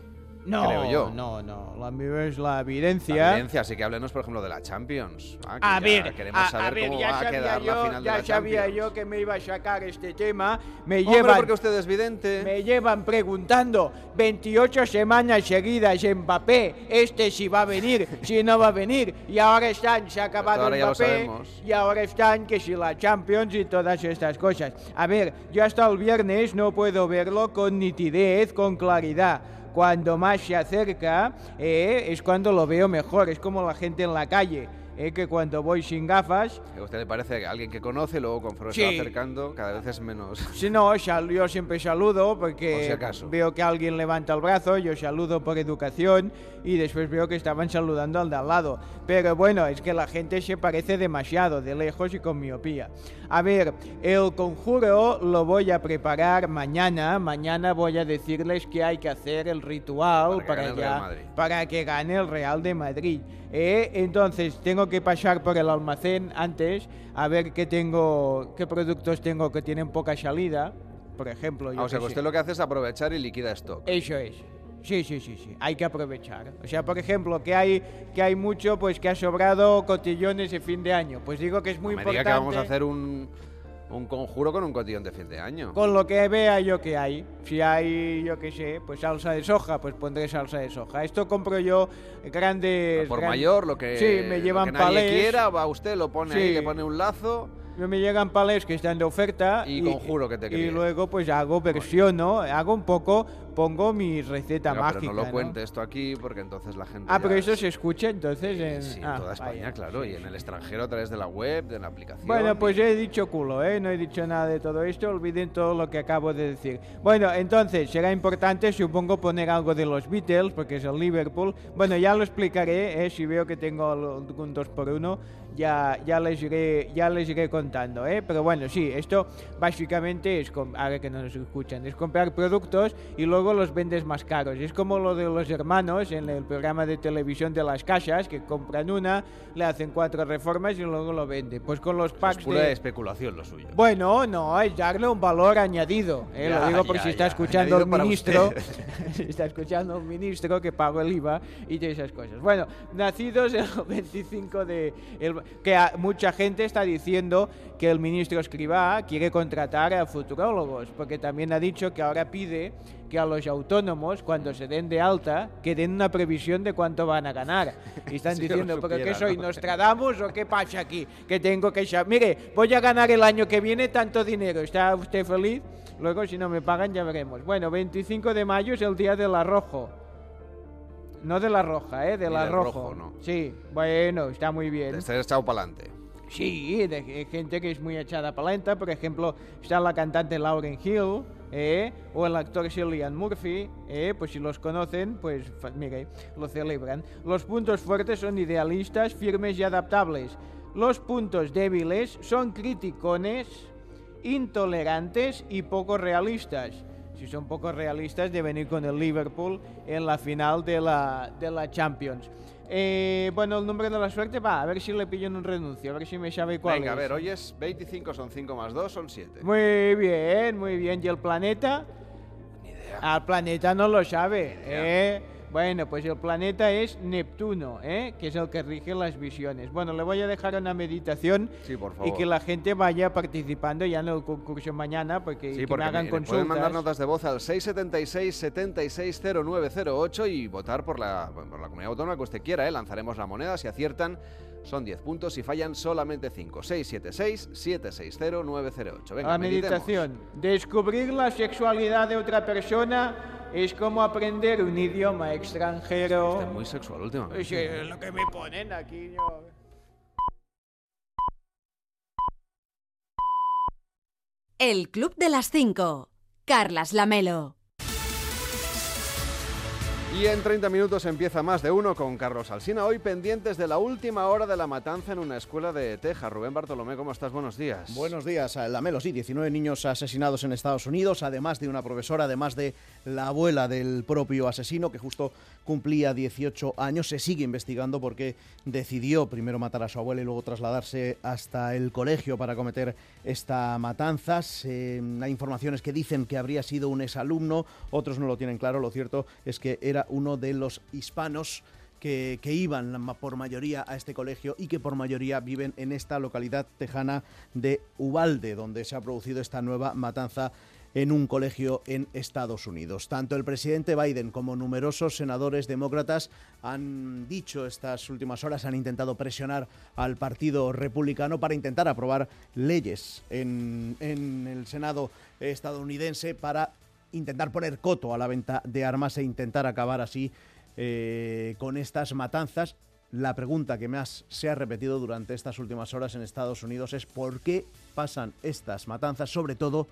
No, creo yo. no, no. La mía es la evidencia. La evidencia, así que háblenos, por ejemplo, de la Champions. Ah, que A ya ver, queremos a, saber a ver, cómo ya va a quedar yo, la final de ya la sabía Champions. yo que me iba a sacar este tema. Me Hombre, llevan, porque usted es vidente. me llevan preguntando 28 semanas seguidas Mbappé, este si va a venir, si no va a venir, y ahora están, se ha acabado ahora ya lo Mbappé, y ahora están que si la Champions y todas estas cosas. A ver, yo hasta el viernes no puedo verlo con nitidez, con claridad. Cuando más se acerca eh, es cuando lo veo mejor, es como la gente en la calle. Eh, que cuando voy sin gafas, ¿A usted le parece que alguien que conoce, luego conforme Sí. se va acercando, cada vez es menos... si no, yo siempre saludo Por porque veo que alguien levanta el brazo, yo saludo por educación y después veo que estaban saludando al de al lado. Pero bueno, es que la gente se parece demasiado, de lejos y con miopía. A ver, el conjuro lo voy a preparar mañana. Mañana voy a decirles que hay que hacer el ritual Para para, que ya- para que gane el Real de Madrid. Eh, entonces tengo que pasar por el almacén antes a ver qué tengo, qué productos tengo que tienen poca salida. Por ejemplo, yo Ah, o sea, que sé. usted lo que hace es aprovechar y liquida stock. Eso es. Sí, sí, sí, sí. Hay que aprovechar. O sea, por ejemplo, que hay que hay mucho, pues que ha sobrado cotillones de fin de año. Pues digo que es muy No me diga importante. que vamos a hacer un, un conjuro con un cotillón de fin de año. Con lo que vea yo que hay. Si hay, yo qué sé, pues salsa de soja, pues pondré salsa de soja. Esto compro yo grandes... Por gran- mayor, lo que, Sí, me llevan lo que nadie palés. quiera, va usted, lo pone ahí, le pone un lazo. Yo me llegan palés que están de oferta Y conjuro que te Y críes. luego pues hago versiono, hago un poco, pongo mi receta Oiga, mágica. pero no lo ¿no? cuente esto aquí porque entonces la gente. Ah, pero eso es- se escucha entonces en, Sí, en ah, toda España, vaya. claro, y en el extranjero a través de la web, de la aplicación. Bueno, pues he dicho culo, ¿eh? No he dicho nada de todo esto, olviden todo lo que acabo de decir. Bueno, entonces será importante, supongo, poner algo de los Beatles, porque es el Liverpool. Bueno, ya lo explicaré, ¿eh? Si veo que tengo algún 2 por 1 ya, ya, les iré, ya les iré contando, ¿eh? Pero bueno, sí, esto básicamente es, ahora que no nos escuchan, es comprar productos y luego los vendes más caros. Es como lo de los hermanos en el programa de televisión de las casas, que compran una, le hacen cuatro reformas y luego lo venden. Pues con los packs es pura de... especulación lo suyo. Bueno, no, es darle un valor añadido. ¿eh? Ya, Lo digo por ya, si está escuchando el ministro. está escuchando el ministro que pago el IVA y de esas cosas. Bueno, nacidos el 25 de... el- que a- mucha gente está diciendo que el ministro Escribá quiere contratar a futurólogos, porque también ha dicho que ahora pide que a los autónomos, cuando se den de alta, que den una previsión de cuánto van a ganar. Y están Si diciendo, ¿pero qué soy, ¿no? Nostradamus o qué pasa aquí? Que tengo que... Mire, voy a ganar el año que viene tanto dinero. ¿Está usted feliz? Luego, si no me pagan, ya veremos. Bueno, 25 de mayo es el día del arrojo. No de la roja, ¿eh? Del del arrojo. rojo, no. Sí, bueno, está muy bien. Te estás echado para adelante. Sí, de de gente que es muy echada para lenta. Por ejemplo, está la cantante Lauren Hill, ¿eh? o el actor Cillian Murphy, ¿eh? pues si los conocen, pues mire, lo celebran. Los puntos fuertes son idealistas, firmes y adaptables. Los puntos débiles son criticones, intolerantes y poco realistas. Si son poco realistas, deben ir con el Liverpool en la final de la, de la Champions. Eh, bueno, el número de la suerte va, a ver si le pillo en un renuncio, a ver si me sabe cuál Venga, a es. ver, hoy es 25, son 5 más 2, son 7. Muy bien, muy bien. ¿Y el planeta? Al planeta no lo sabe, ¿eh? Bueno, pues el planeta es Neptuno, ¿eh? que es el que rige las visiones. Bueno, le voy a dejar una meditación y que la gente vaya participando ya en el concurso mañana, porque, sí, me hagan consultas. Pueden mandar notas de voz al 676-760908 y votar por la, por la comunidad autónoma que usted quiera. ¿eh? Lanzaremos la moneda, si aciertan son 10 puntos, si fallan solamente 5. 676-760-908. Venga, la meditación. Descubrir la sexualidad de otra persona es como aprender un idioma extranjero. Es muy sexual últimamente. Es lo que me ponen aquí. Yo. El Club de las Cinco. Carlas Lamelo. Y en 30 minutos empieza más de uno con Carlos Alsina. Hoy pendientes de la última hora de la matanza en una escuela de Texas. Rubén Bartolomé, ¿cómo estás? Buenos días. Buenos días, Lamelo. Sí, 19 niños asesinados en Estados Unidos, además de una profesora, además de la abuela del propio asesino, que justo cumplía 18 años. Se sigue investigando porque decidió primero matar a su abuela y luego trasladarse hasta el colegio para cometer esta matanza. hay informaciones que dicen que habría sido un exalumno, otros no lo tienen claro. Lo cierto es que era uno de los hispanos que, iban por mayoría a este colegio y que por mayoría viven en esta localidad tejana de Ubalde, donde se ha producido esta nueva matanza en un colegio en Estados Unidos. Tanto el presidente Biden como numerosos senadores demócratas han dicho estas últimas horas, han intentado presionar al Partido Republicano para intentar aprobar leyes en, el Senado estadounidense para intentar poner coto a la venta de armas e intentar acabar así eh, con estas matanzas. La pregunta que más se ha repetido durante estas últimas horas en Estados Unidos es por qué pasan estas matanzas, sobre todo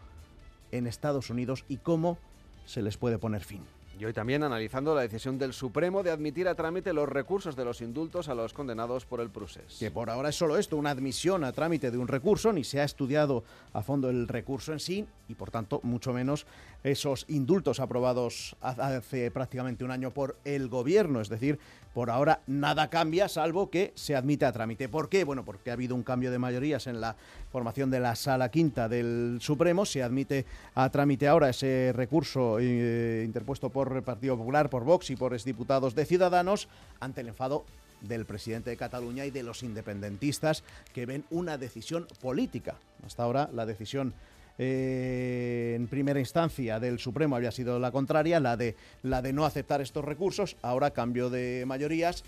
en Estados Unidos, y cómo se les puede poner fin. Y hoy también analizando la decisión del Supremo de admitir a trámite los recursos de los indultos a los condenados por el procés. Que por ahora es solo esto, una admisión a trámite de un recurso, ni se ha estudiado a fondo el recurso en sí y por tanto mucho menos esos indultos aprobados hace prácticamente un año por el gobierno. Es decir, por ahora nada cambia salvo que se admite a trámite. ¿Por qué? Bueno, porque ha habido un cambio de mayorías en la formación de la sala quinta del Supremo. Se admite a trámite ahora ese recurso eh, interpuesto por el Partido Popular, por Vox y por exdiputados de Ciudadanos ante el enfado del presidente de Cataluña y de los independentistas que ven una decisión política. Hasta ahora la decisión eh, en primera instancia del Supremo había sido la contraria, la de, la de no aceptar estos recursos, ahora cambio de mayorías,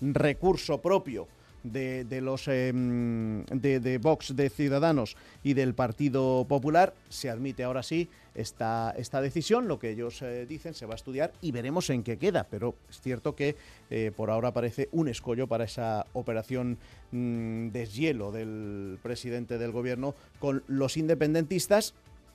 recurso propio de, los em, de, Vox, de Ciudadanos y del Partido Popular. Se admite ahora sí esta, esta decisión. Lo que ellos eh, dicen se va a estudiar y veremos en qué queda. Pero es cierto que eh, por ahora parece un escollo para esa operación mm, deshielo del presidente del gobierno con los independentistas.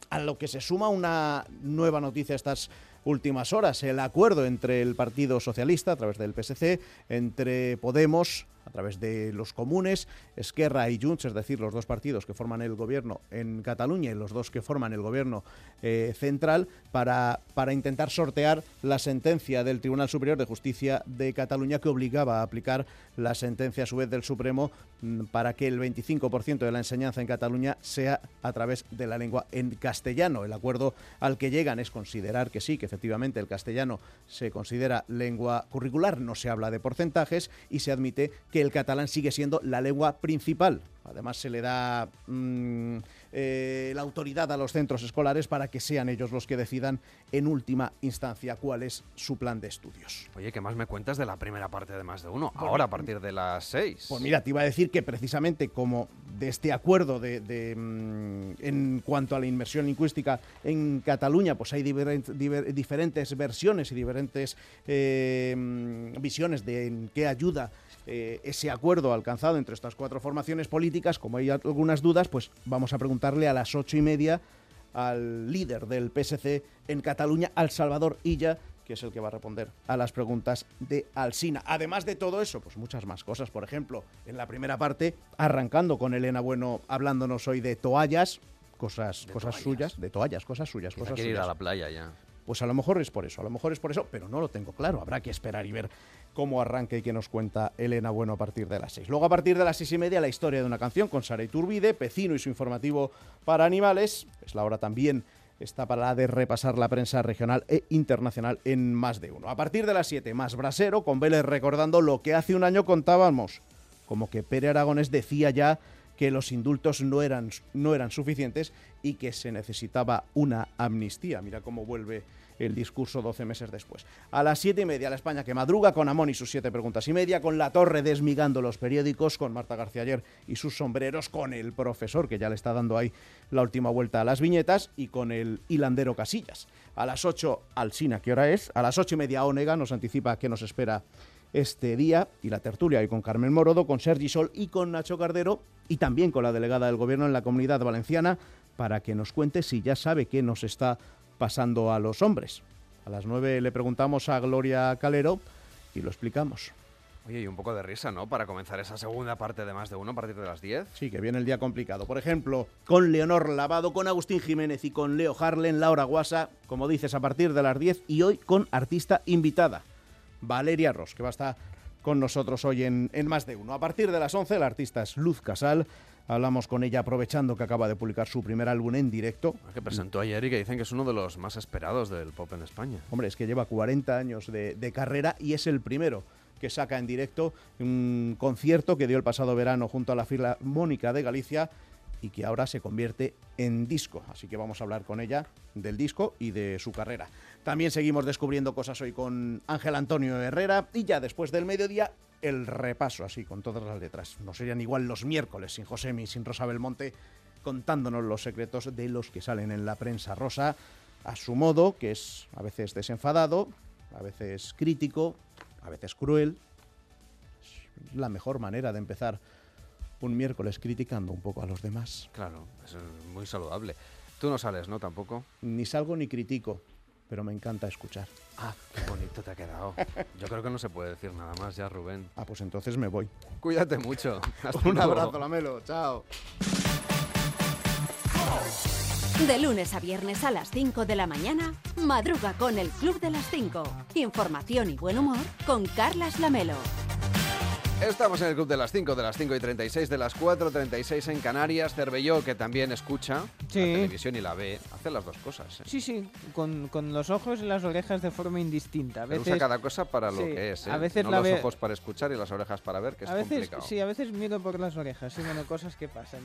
A lo que se suma una nueva noticia estas últimas horas, el acuerdo entre el Partido Socialista a través del PSC, entre Podemos a través de los comunes, Esquerra y Junts, es decir, los dos partidos que forman el gobierno en Cataluña y los dos que forman el gobierno eh, central, para, para intentar sortear la sentencia del Tribunal Superior de Justicia de Cataluña que obligaba a aplicar la sentencia a su vez del Supremo mm, para que el 25% de la enseñanza en Cataluña sea a través de la lengua en castellano. El acuerdo al que llegan es considerar que sí, que efectivamente el castellano se considera lengua curricular, no se habla de porcentajes y se admite que el catalán sigue siendo la lengua principal. Además, se le da mm, eh, la autoridad a los centros escolares para que sean ellos los que decidan en última instancia cuál es su plan de estudios. Oye, ¿qué más me cuentas de la primera parte de más de uno? Ahora, a partir de las seis. Pues mira, te iba a decir que precisamente como de este acuerdo de, mm, en cuanto a la inmersión lingüística en Cataluña, pues hay diferentes versiones y diferentes eh, mm, visiones de en qué ayuda eh, ese acuerdo alcanzado entre estas cuatro formaciones políticas, como hay algunas dudas, pues vamos a preguntarle a las ocho y media al líder del PSC en Cataluña, al Salvador Illa, que es el que va a responder a las preguntas de Alsina. Además de todo eso, pues muchas más cosas. Por ejemplo, en la primera parte, arrancando con Elena Bueno hablándonos hoy de toallas, cosas, cosas suyas, de toallas, cosas suyas, cosas ir a la playa ya. Pues a lo mejor es por eso, a lo mejor es por eso, pero no lo tengo claro. Habrá que esperar y ver cómo arranca y que nos cuenta Elena Bueno a partir de las 6. Luego a partir de las seis y media la historia de una canción con Sara Iturbide, Pecino y su informativo para animales. Es la hora también está para la de repasar la prensa regional e internacional en más de uno. A partir de las 7, más brasero, con Vélez recordando lo que hace un año contábamos, como que Pere Aragones decía ya que los indultos no eran, no eran suficientes y que se necesitaba una amnistía. Mira cómo vuelve el discurso 12 meses después. A las 7 y media, la España que madruga con Amón y sus siete preguntas y media, con La Torre desmigando los periódicos, con Marta García ayer y sus sombreros, con el profesor que ya le está dando ahí la última vuelta a las viñetas y con el hilandero Casillas. A las 8, Alsina, ¿qué hora es? A las 8 y media, Onega nos anticipa qué nos espera este día y la tertulia y con Carmen Morodo, con Sergi Sol y con Nacho Cardero y también con la delegada del Gobierno en la Comunidad Valenciana para que nos cuente si ya sabe qué nos está pasando a los hombres. A las 9 le preguntamos a Gloria Calero y lo explicamos. Oye, y un poco de risa, ¿no? Para comenzar esa segunda parte de más de uno a partir de las 10. Sí, que viene el día complicado. Por ejemplo, con Leonor Lavado, con Agustín Jiménez y con Leo Harlen, Laura Guasa, como dices, a partir de las 10 y hoy con artista invitada. Valeria Ross, que va a estar con nosotros hoy en, Más de Uno. A partir de las 11, la artista es Luz Casal. Hablamos con ella aprovechando que acaba de publicar su primer álbum en directo. Que presentó ayer y que dicen que es uno de los más esperados del pop en España. Hombre, es que lleva 40 años de, de carrera y es el primero que saca en directo un concierto que dio el pasado verano junto a la Filarmónica de Galicia y que ahora se convierte en disco. Así que vamos a hablar con ella del disco y de su carrera. También seguimos descubriendo cosas hoy con Ángel Antonio Herrera y ya después del mediodía el repaso así con todas las letras. No serían igual los miércoles sin Josemi, sin Rosa Belmonte contándonos los secretos de los que salen en la prensa rosa a su modo, que es a veces desenfadado, a veces crítico, a veces cruel. Es la mejor manera de empezar un miércoles criticando un poco a los demás. Claro, es muy saludable. Tú no sales, ¿no? Tampoco. Ni salgo ni critico pero me encanta escuchar. Ah, qué bonito te ha quedado. Yo creo que no se puede decir nada más ya, Rubén. Ah, pues entonces me voy. Cuídate mucho. Un abrazo, Lamelo. Chao. De lunes a viernes a las 5 de la mañana, madruga con el Club de las 5. Información y buen humor con Carlas Lamelo. Estamos en el club de las 5, de las 5 y 36, de las 4, 36 en Canarias. Cervelló, que también escucha la televisión y la ve, hace las dos cosas. ¿eh? Sí, sí, con, con, los ojos y las orejas de forma indistinta. A veces, usa cada cosa para lo que es. ¿eh? A veces no los ojos para escuchar y las orejas para ver, que es a veces, complicado. Sí, a veces miro por las orejas, sí, bueno, cosas que pasan.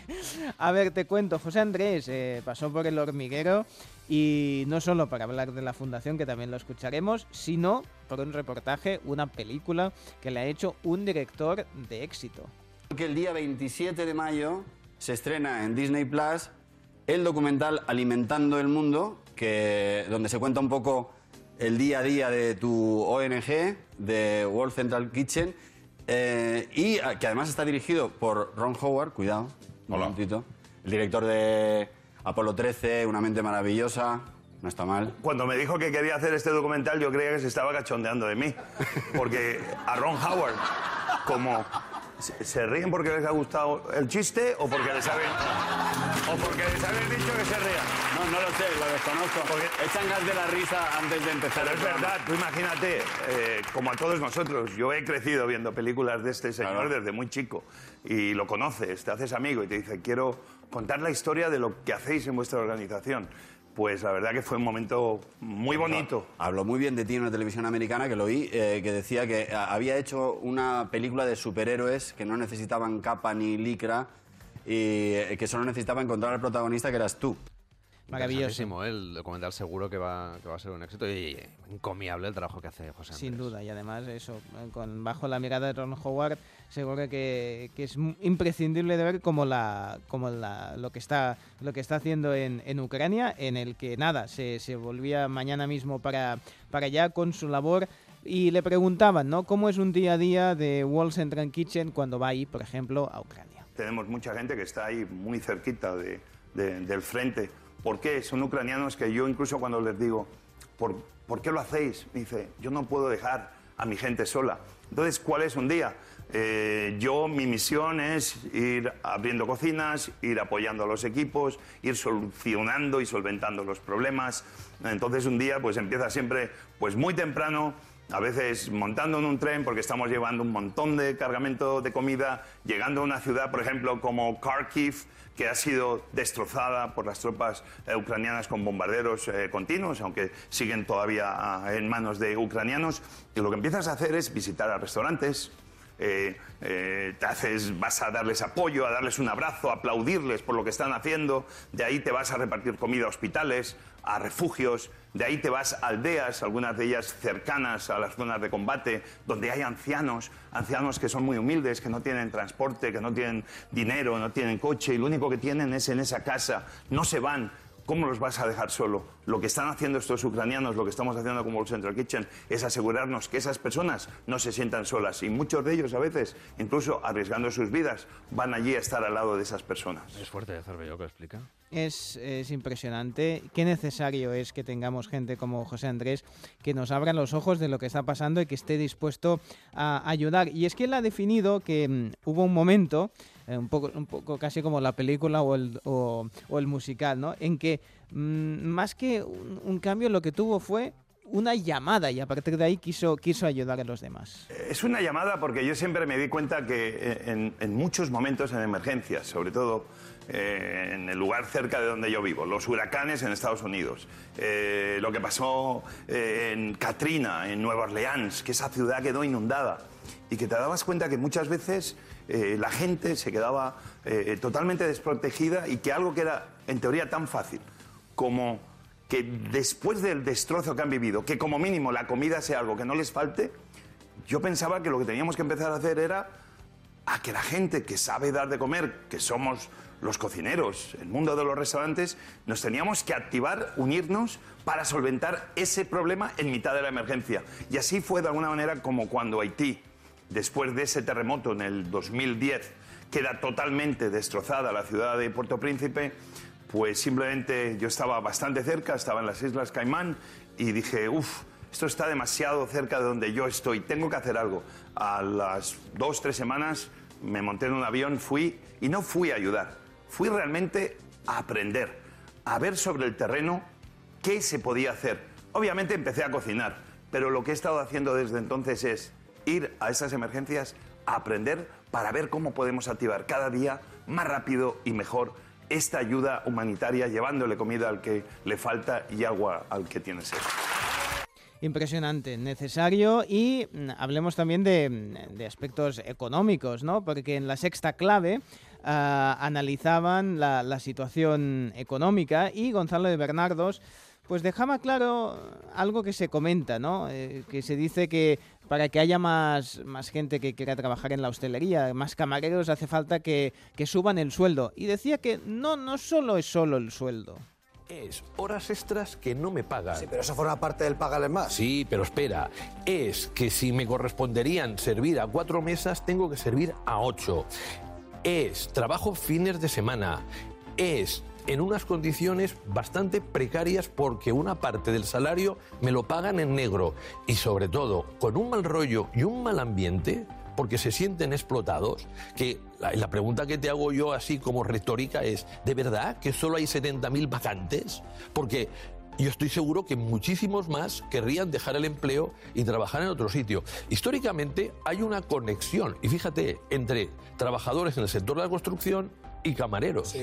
a ver, te cuento, José Andrés eh, pasó por el hormiguero y no solo para hablar de la fundación, que también lo escucharemos, sino por un reportaje, una película que le ha hecho un director de éxito. Que el día 27 de mayo se estrena en Disney Plus el documental Alimentando el Mundo, que, donde se cuenta un poco el día a día de tu ONG, de World Central Kitchen, eh, y que además está dirigido por Ron Howard, cuidado, un momentito, el director de Apolo 13, Una mente maravillosa, no está mal. Cuando me dijo que quería hacer este documental, yo creía que se estaba cachondeando de mí. Porque a Ron Howard, como ¿Se ríen porque les ha gustado el chiste o porque les habéis, o porque les habéis dicho que se rían? No, no lo sé, lo desconozco. Porque echan gas de la risa antes de empezar. Pero es verdad, tú imagínate, eh, como a todos nosotros, yo he crecido viendo películas de este señor desde muy chico y lo conoces, te haces amigo y te dice, quiero contar la historia de lo que hacéis en vuestra organización pues la verdad que fue un momento muy bonito. Habló muy bien de ti en una televisión americana que lo vi, eh, que decía que eh, había hecho una película de superhéroes que no necesitaban capa ni licra y eh, que solo necesitaba encontrar al protagonista que eras tú. Maravilloso. El documental seguro que va, que va a ser un éxito y encomiable el trabajo que hace José Andrés. Sin duda, y además eso, con, bajo la mirada de Ron Howard, seguro que, que es imprescindible de ver como, la, como la, lo, que está, lo que está haciendo en, en Ucrania, en el que nada, se, se volvía mañana mismo para, para allá con su labor y le preguntaban, ¿no? ¿Cómo es un día a día de Wall Central Kitchen cuando va ahí, por ejemplo, a Ucrania? Tenemos mucha gente que está ahí muy cerquita de, del frente ¿Por qué? Son ucranianos que yo incluso cuando les digo, ¿por, ¿por qué lo hacéis? Me dice, yo no puedo dejar a mi gente sola. Entonces, ¿cuál es un día? Eh, yo, mi misión es ir abriendo cocinas, ir apoyando a los equipos, ir solucionando y solventando los problemas. Entonces, un día, pues empieza siempre, pues muy temprano, a veces montando en un tren porque estamos llevando un montón de cargamento de comida, llegando a una ciudad, por ejemplo, como Kharkiv, que ha sido destrozada por las tropas eh, ucranianas con bombarderos eh, continuos, aunque siguen todavía ah, en manos de ucranianos. Y lo que empiezas a hacer es visitar a restaurantes, eh, te haces, vas a darles apoyo, a darles un abrazo, a aplaudirles por lo que están haciendo, de ahí te vas a repartir comida a hospitales, a refugios, de ahí te vas a aldeas, algunas de ellas cercanas a las zonas de combate, donde hay ancianos, ancianos que son muy humildes, que no tienen transporte, que no tienen dinero, no tienen coche, y lo único que tienen es en esa casa, no se van, ¿Cómo los vas a dejar solo? Lo que están haciendo estos ucranianos, lo que estamos haciendo como el Central Kitchen, es asegurarnos que esas personas no se sientan solas. Y muchos de ellos, a veces, incluso arriesgando sus vidas, van allí a estar al lado de esas personas. Es fuerte, Cervello, que explica. Es, impresionante. Qué necesario es que tengamos gente como José Andrés que nos abran los ojos de lo que está pasando y que esté dispuesto a ayudar. Y es que él ha definido que mm, hubo un momento eh, un, poco, un poco casi como la película o el, o, el musical, ¿no? En que mm, más que un, cambio lo que tuvo fue una llamada y a partir de ahí quiso, quiso ayudar a los demás. Es una llamada porque yo siempre me di cuenta que eh, en, muchos momentos en emergencias, sobre todo eh, en el lugar cerca de donde yo vivo, los huracanes en Estados Unidos, lo que pasó en Katrina, en Nueva Orleans, que esa ciudad quedó inundada y que te dabas cuenta que muchas veces eh, la gente se quedaba eh, totalmente desprotegida y que algo que era en teoría tan fácil como que después del destrozo que han vivido, que como mínimo la comida sea algo que no les falte, yo pensaba que lo que teníamos que empezar a hacer era a que la gente que sabe dar de comer, que somos los cocineros, el mundo de los restaurantes, nos teníamos que activar, unirnos para solventar ese problema en mitad de la emergencia. Y así fue de alguna manera como cuando Haití después de ese terremoto en el 2010, queda totalmente destrozada la ciudad de Puerto Príncipe, pues simplemente yo estaba bastante cerca, estaba en las Islas Caimán y dije, uff, esto está demasiado cerca de donde yo estoy, tengo que hacer algo. A las dos, tres semanas me monté en un avión, fui y no fui a ayudar, fui realmente a aprender, a ver sobre el terreno qué se podía hacer. Obviamente empecé a cocinar, pero lo que he estado haciendo desde entonces es ir a esas emergencias a aprender para ver cómo podemos activar cada día más rápido y mejor esta ayuda humanitaria, llevándole comida al que le falta y agua al que tiene sed. Impresionante, necesario y mm, hablemos también de, aspectos económicos, ¿no? Porque en la sexta clave ah, analizaban la, situación económica y Gonzalo de Bernardos pues dejaba claro algo que se comenta, ¿no? Eh, que se dice que para que haya más, más gente que quiera trabajar en la hostelería, más camareros, hace falta que, que suban el sueldo. Y decía que no, no solo es solo el sueldo es horas extras que no me pagan. Sí, pero eso forma parte del pagarle más. Sí, pero espera. Es que si me corresponderían servir a cuatro mesas, tengo que servir a ocho. Es trabajo fines de semana. Es en unas condiciones bastante precarias porque una parte del salario me lo pagan en negro y sobre todo con un mal rollo y un mal ambiente porque se sienten explotados, que la, pregunta que te hago yo así como retórica es, ¿de verdad que solo hay 70.000 vacantes? Porque yo estoy seguro que muchísimos más querrían dejar el empleo y trabajar en otro sitio. Históricamente hay una conexión, y fíjate, entre trabajadores en el sector de la construcción y camareros.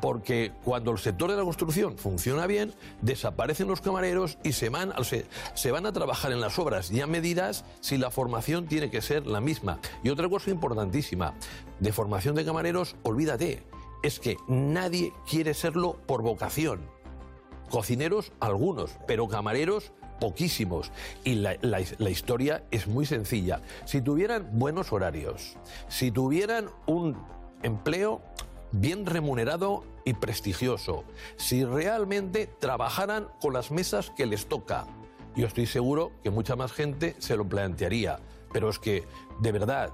Porque cuando el sector de la construcción funciona bien, desaparecen los camareros y se van, se, se van a trabajar en las obras ya medidas si la formación tiene que ser la misma. Y otra cosa importantísima, de formación de camareros, olvídate, es que nadie quiere serlo por vocación. Cocineros, algunos, pero camareros, poquísimos. Y la, la, historia es muy sencilla. Si tuvieran buenos horarios, si tuvieran un empleo bien remunerado y prestigioso, si realmente trabajaran con las mesas que les toca. Yo estoy seguro que mucha más gente se lo plantearía, pero es que, de verdad,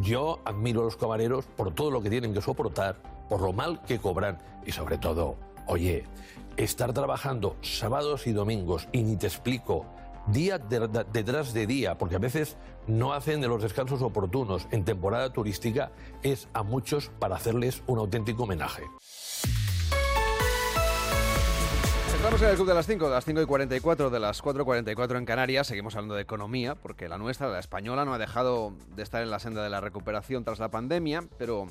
yo admiro a los camareros por todo lo que tienen que soportar, por lo mal que cobran y sobre todo, oye, estar trabajando sábados y domingos y ni te explico día detrás de día, porque a veces no hacen de los descansos oportunos en temporada turística, es a muchos para hacerles un auténtico homenaje. Seguimos en el Club de las 5, de las 5 y 44, de las 4 y 44 en Canarias. Seguimos hablando de economía, porque la nuestra, la española, no ha dejado de estar en la senda de la recuperación tras la pandemia, pero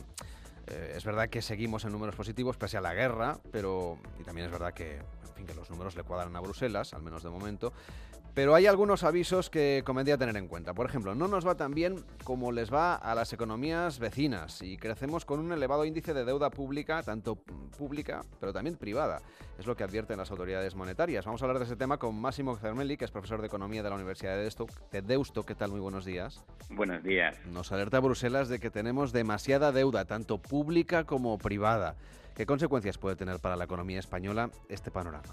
eh, es verdad que seguimos en números positivos pese a la guerra, pero y también es verdad que, en fin, que los números le cuadran a Bruselas, al menos de momento. Pero hay algunos avisos que convendría tener en cuenta. Por ejemplo, no nos va tan bien como les va a las economías vecinas y crecemos con un elevado índice de deuda pública, tanto pública pero también privada. Es lo que advierten las autoridades monetarias. Vamos a hablar de ese tema con Máximo Cermelli, que es profesor de Economía de la Universidad de Deusto. De Deusto. ¿Qué tal? Muy buenos días. Buenos días. Nos alerta Bruselas de que tenemos demasiada deuda, tanto pública como privada. ¿Qué consecuencias puede tener para la economía española este panorama?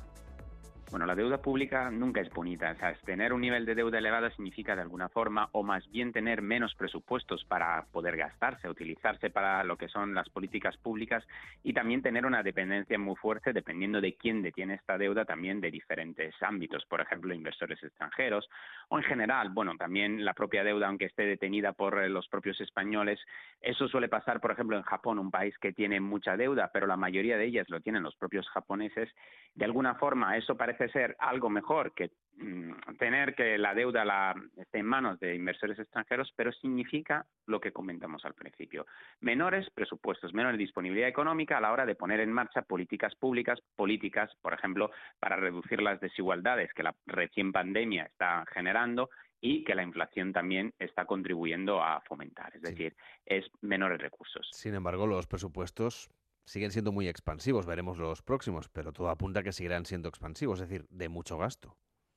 Bueno, la deuda pública nunca es bonita. O sea, tener un nivel de deuda elevado significa de alguna forma, o más bien tener menos presupuestos para poder gastarse, utilizarse para lo que son las políticas públicas y también tener una dependencia muy fuerte, dependiendo de quién detiene esta deuda, también de diferentes ámbitos, por ejemplo, inversores extranjeros o en general, bueno, también la propia deuda, aunque esté detenida por eh, los propios españoles, eso suele pasar, por ejemplo, en Japón, un país que tiene mucha deuda, pero la mayoría de ellas lo tienen los propios japoneses. De alguna forma, eso parece ser algo mejor que mm, tener que la deuda la, esté en manos de inversores extranjeros, pero significa lo que comentamos al principio. Menores presupuestos, menor disponibilidad económica a la hora de poner en marcha políticas públicas, políticas, por ejemplo, para reducir las desigualdades que la recién pandemia está generando y que la inflación también está contribuyendo a fomentar. Es decir, es menores recursos. Sin embargo, los presupuestos siguen siendo muy expansivos, veremos los próximos, pero todo apunta a que seguirán siendo expansivos, es decir, de mucho gasto.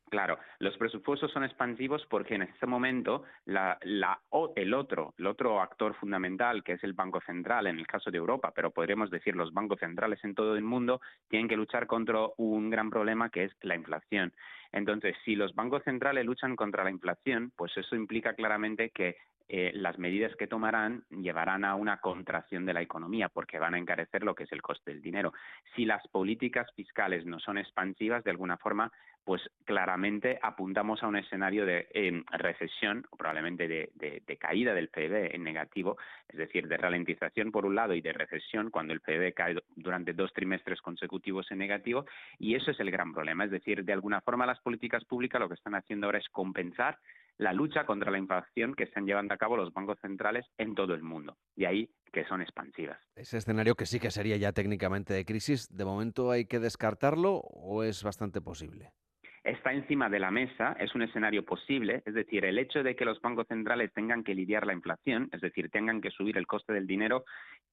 Claro, los presupuestos son expansivos porque en este momento la, la, el otro, el otro actor fundamental, que es el Banco Central en el caso de Europa, pero podríamos decir los bancos centrales en todo el mundo, tienen que luchar contra un gran problema que es la inflación. Entonces, si los bancos centrales luchan contra la inflación, pues eso implica claramente que eh, las medidas que tomarán llevarán a una contracción de la economía porque van a encarecer lo que es el coste del dinero. Si las políticas fiscales no son expansivas, de alguna forma, pues claramente apuntamos a un escenario de em, recesión o probablemente de, de, caída del PIB en negativo, es decir, de ralentización por un lado y de recesión cuando el PIB cae durante dos trimestres consecutivos en negativo y eso es el gran problema. Es decir, de alguna forma las políticas públicas lo que están haciendo ahora es compensar la lucha contra la inflación que están llevando a cabo los bancos centrales en todo el mundo. De ahí que son expansivas. Ese escenario que sí que sería ya técnicamente de crisis, ¿de momento hay que descartarlo o es bastante posible? Está encima de la mesa, es un escenario posible, es decir, el hecho de que los bancos centrales tengan que lidiar la inflación, es decir, tengan que subir el coste del dinero,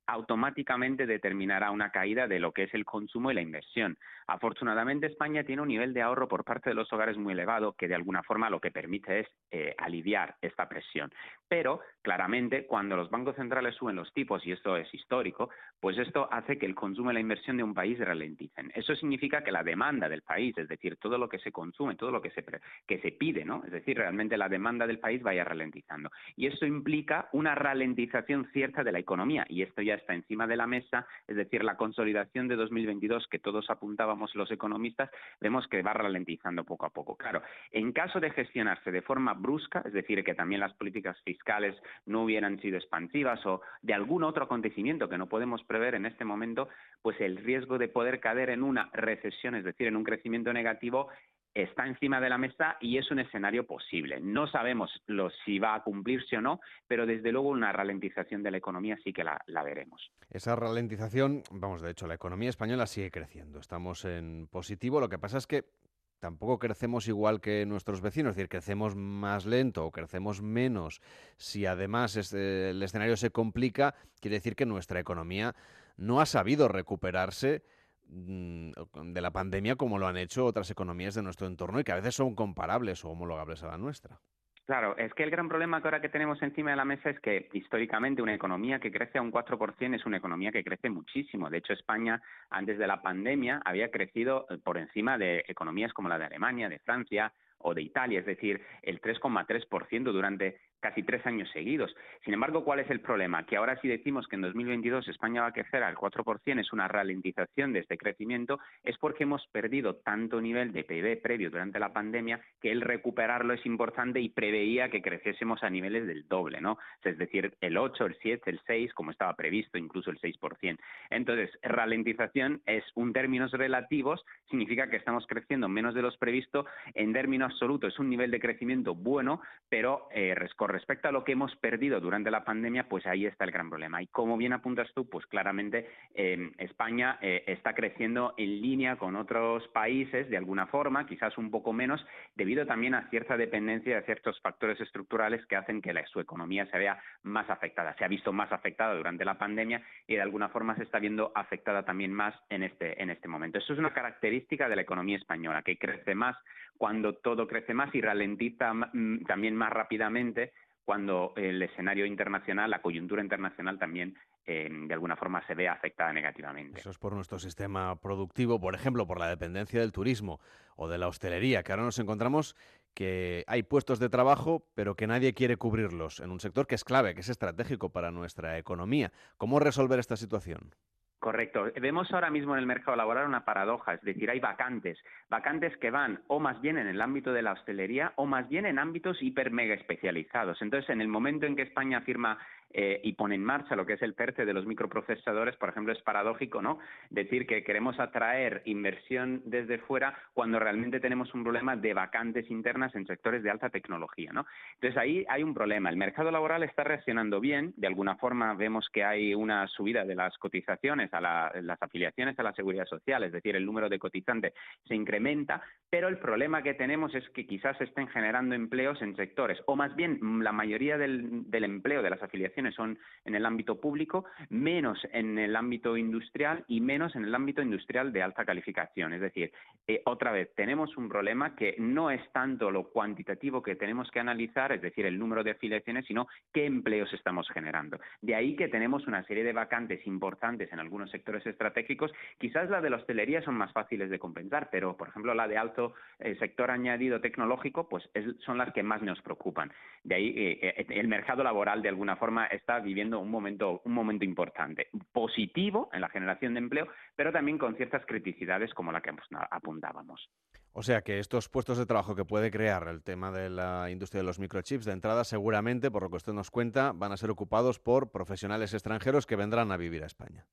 automáticamente determinará una caída de lo que es el consumo y la inversión. Afortunadamente, España tiene un nivel de ahorro por parte de los hogares muy elevado que de alguna forma lo que permite es eh, aliviar esta presión. Pero, claramente, cuando los bancos centrales suben los tipos, y esto es histórico, pues esto hace que el consumo y la inversión de un país ralenticen. Eso significa que la demanda del país, es decir, todo lo que se consume, todo lo que se, que se pide, ¿no? Es decir, realmente la demanda del país vaya ralentizando. Y esto implica una ralentización cierta de la economía, y esto ya está encima de la mesa, es decir, la consolidación de 2022 que todos apuntábamos los economistas, vemos que va ralentizando poco a poco. Claro, en caso de gestionarse de forma brusca, es decir, que también las políticas fiscales no hubieran sido expansivas o de algún otro acontecimiento que no podemos prever en este momento, pues el riesgo de poder caer en una recesión, es decir, en un crecimiento negativo, está encima de la mesa y es un escenario posible. No sabemos si va a cumplirse o no, pero desde luego una ralentización de la economía sí que la, veremos. Esa ralentización, vamos, de hecho, la economía española sigue creciendo. Estamos en positivo. Lo que pasa es que tampoco crecemos igual que nuestros vecinos, es decir, crecemos más lento o crecemos menos. Si además el escenario se complica, quiere decir que nuestra economía no ha sabido recuperarse de la pandemia como lo han hecho otras economías de nuestro entorno y que a veces son comparables o homologables a la nuestra. Claro, es que el gran problema que ahora que tenemos encima de la mesa es que históricamente una economía que crece a un 4% es una economía que crece muchísimo. De hecho, España antes de la pandemia había crecido eh, por encima de economías como la de Alemania, de Francia o de Italia, es decir, el 3,3% durante casi tres años seguidos. Sin embargo, ¿cuál es el problema? Que ahora si decimos que en 2022 España va a crecer al 4%, es una ralentización de este crecimiento, es porque hemos perdido tanto nivel de PIB previo durante la pandemia que el recuperarlo es importante y preveía que creciésemos a niveles del doble, ¿no? Es decir, el 8, el 7, el 6, como estaba previsto, incluso el 6%. Entonces, ralentización es un términos relativos, significa que estamos creciendo menos de los previsto en términos absolutos. Es un nivel de crecimiento bueno, pero eh, respecto a lo que hemos perdido durante la pandemia, pues ahí está el gran problema. Y como bien apuntas tú, pues claramente em, España eh, está creciendo en línea con otros países de alguna forma, quizás un poco menos, debido también a cierta dependencia de ciertos factores estructurales que hacen que su economía se vea más afectada. Se ha visto más afectada durante la pandemia y de alguna forma se está viendo afectada también más en este, en este momento. Eso es una característica de la economía española, que crece más cuando todo crece más y ralentiza también más rápidamente cuando el escenario internacional, la coyuntura internacional también eh, de alguna forma se ve afectada negativamente. Eso es por nuestro sistema productivo, por ejemplo, por la dependencia del turismo o de la hostelería, que ahora nos encontramos que hay puestos de trabajo, pero que nadie quiere cubrirlos en un sector que es clave, que es estratégico para nuestra economía. ¿Cómo resolver esta situación? Correcto. Vemos ahora mismo en el mercado laboral una paradoja, es decir, hay vacantes, vacantes que van o más bien en el ámbito de la hostelería o más bien en ámbitos hiper mega especializados. Entonces, en el momento en que España firma eh, y pone en marcha lo que es el PERTE de los microprocesadores, por ejemplo, es paradójico, ¿no? Decir que queremos atraer inversión desde fuera cuando realmente tenemos un problema de vacantes internas en sectores de alta tecnología, ¿no? Entonces ahí hay un problema. El mercado laboral está reaccionando bien, de alguna forma vemos que hay una subida de las cotizaciones a las afiliaciones a la seguridad social, es decir, el número de cotizantes se incrementa, pero el problema que tenemos es que quizás estén generando empleos en sectores, o más bien la mayoría del empleo de las afiliaciones son en el ámbito público, menos en el ámbito industrial y menos en el ámbito industrial de alta calificación. Es decir, eh, otra vez, tenemos un problema que no es tanto lo cuantitativo que tenemos que analizar, es decir, el número de afiliaciones, sino qué empleos estamos generando. De ahí que tenemos una serie de vacantes importantes en algunos sectores estratégicos. Quizás la de la hostelería son más fáciles de compensar, pero, por ejemplo, la de alto eh, sector añadido tecnológico, pues son las que más nos preocupan. De ahí eh, el mercado laboral, de alguna forma, está viviendo un momento, un momento importante, positivo en la generación de empleo, pero también con ciertas criticidades como la que apuntábamos. O sea que estos puestos de trabajo que puede crear el tema de la industria de los microchips de entrada seguramente, por lo que usted nos cuenta, van a ser ocupados por profesionales extranjeros que vendrán a vivir a España.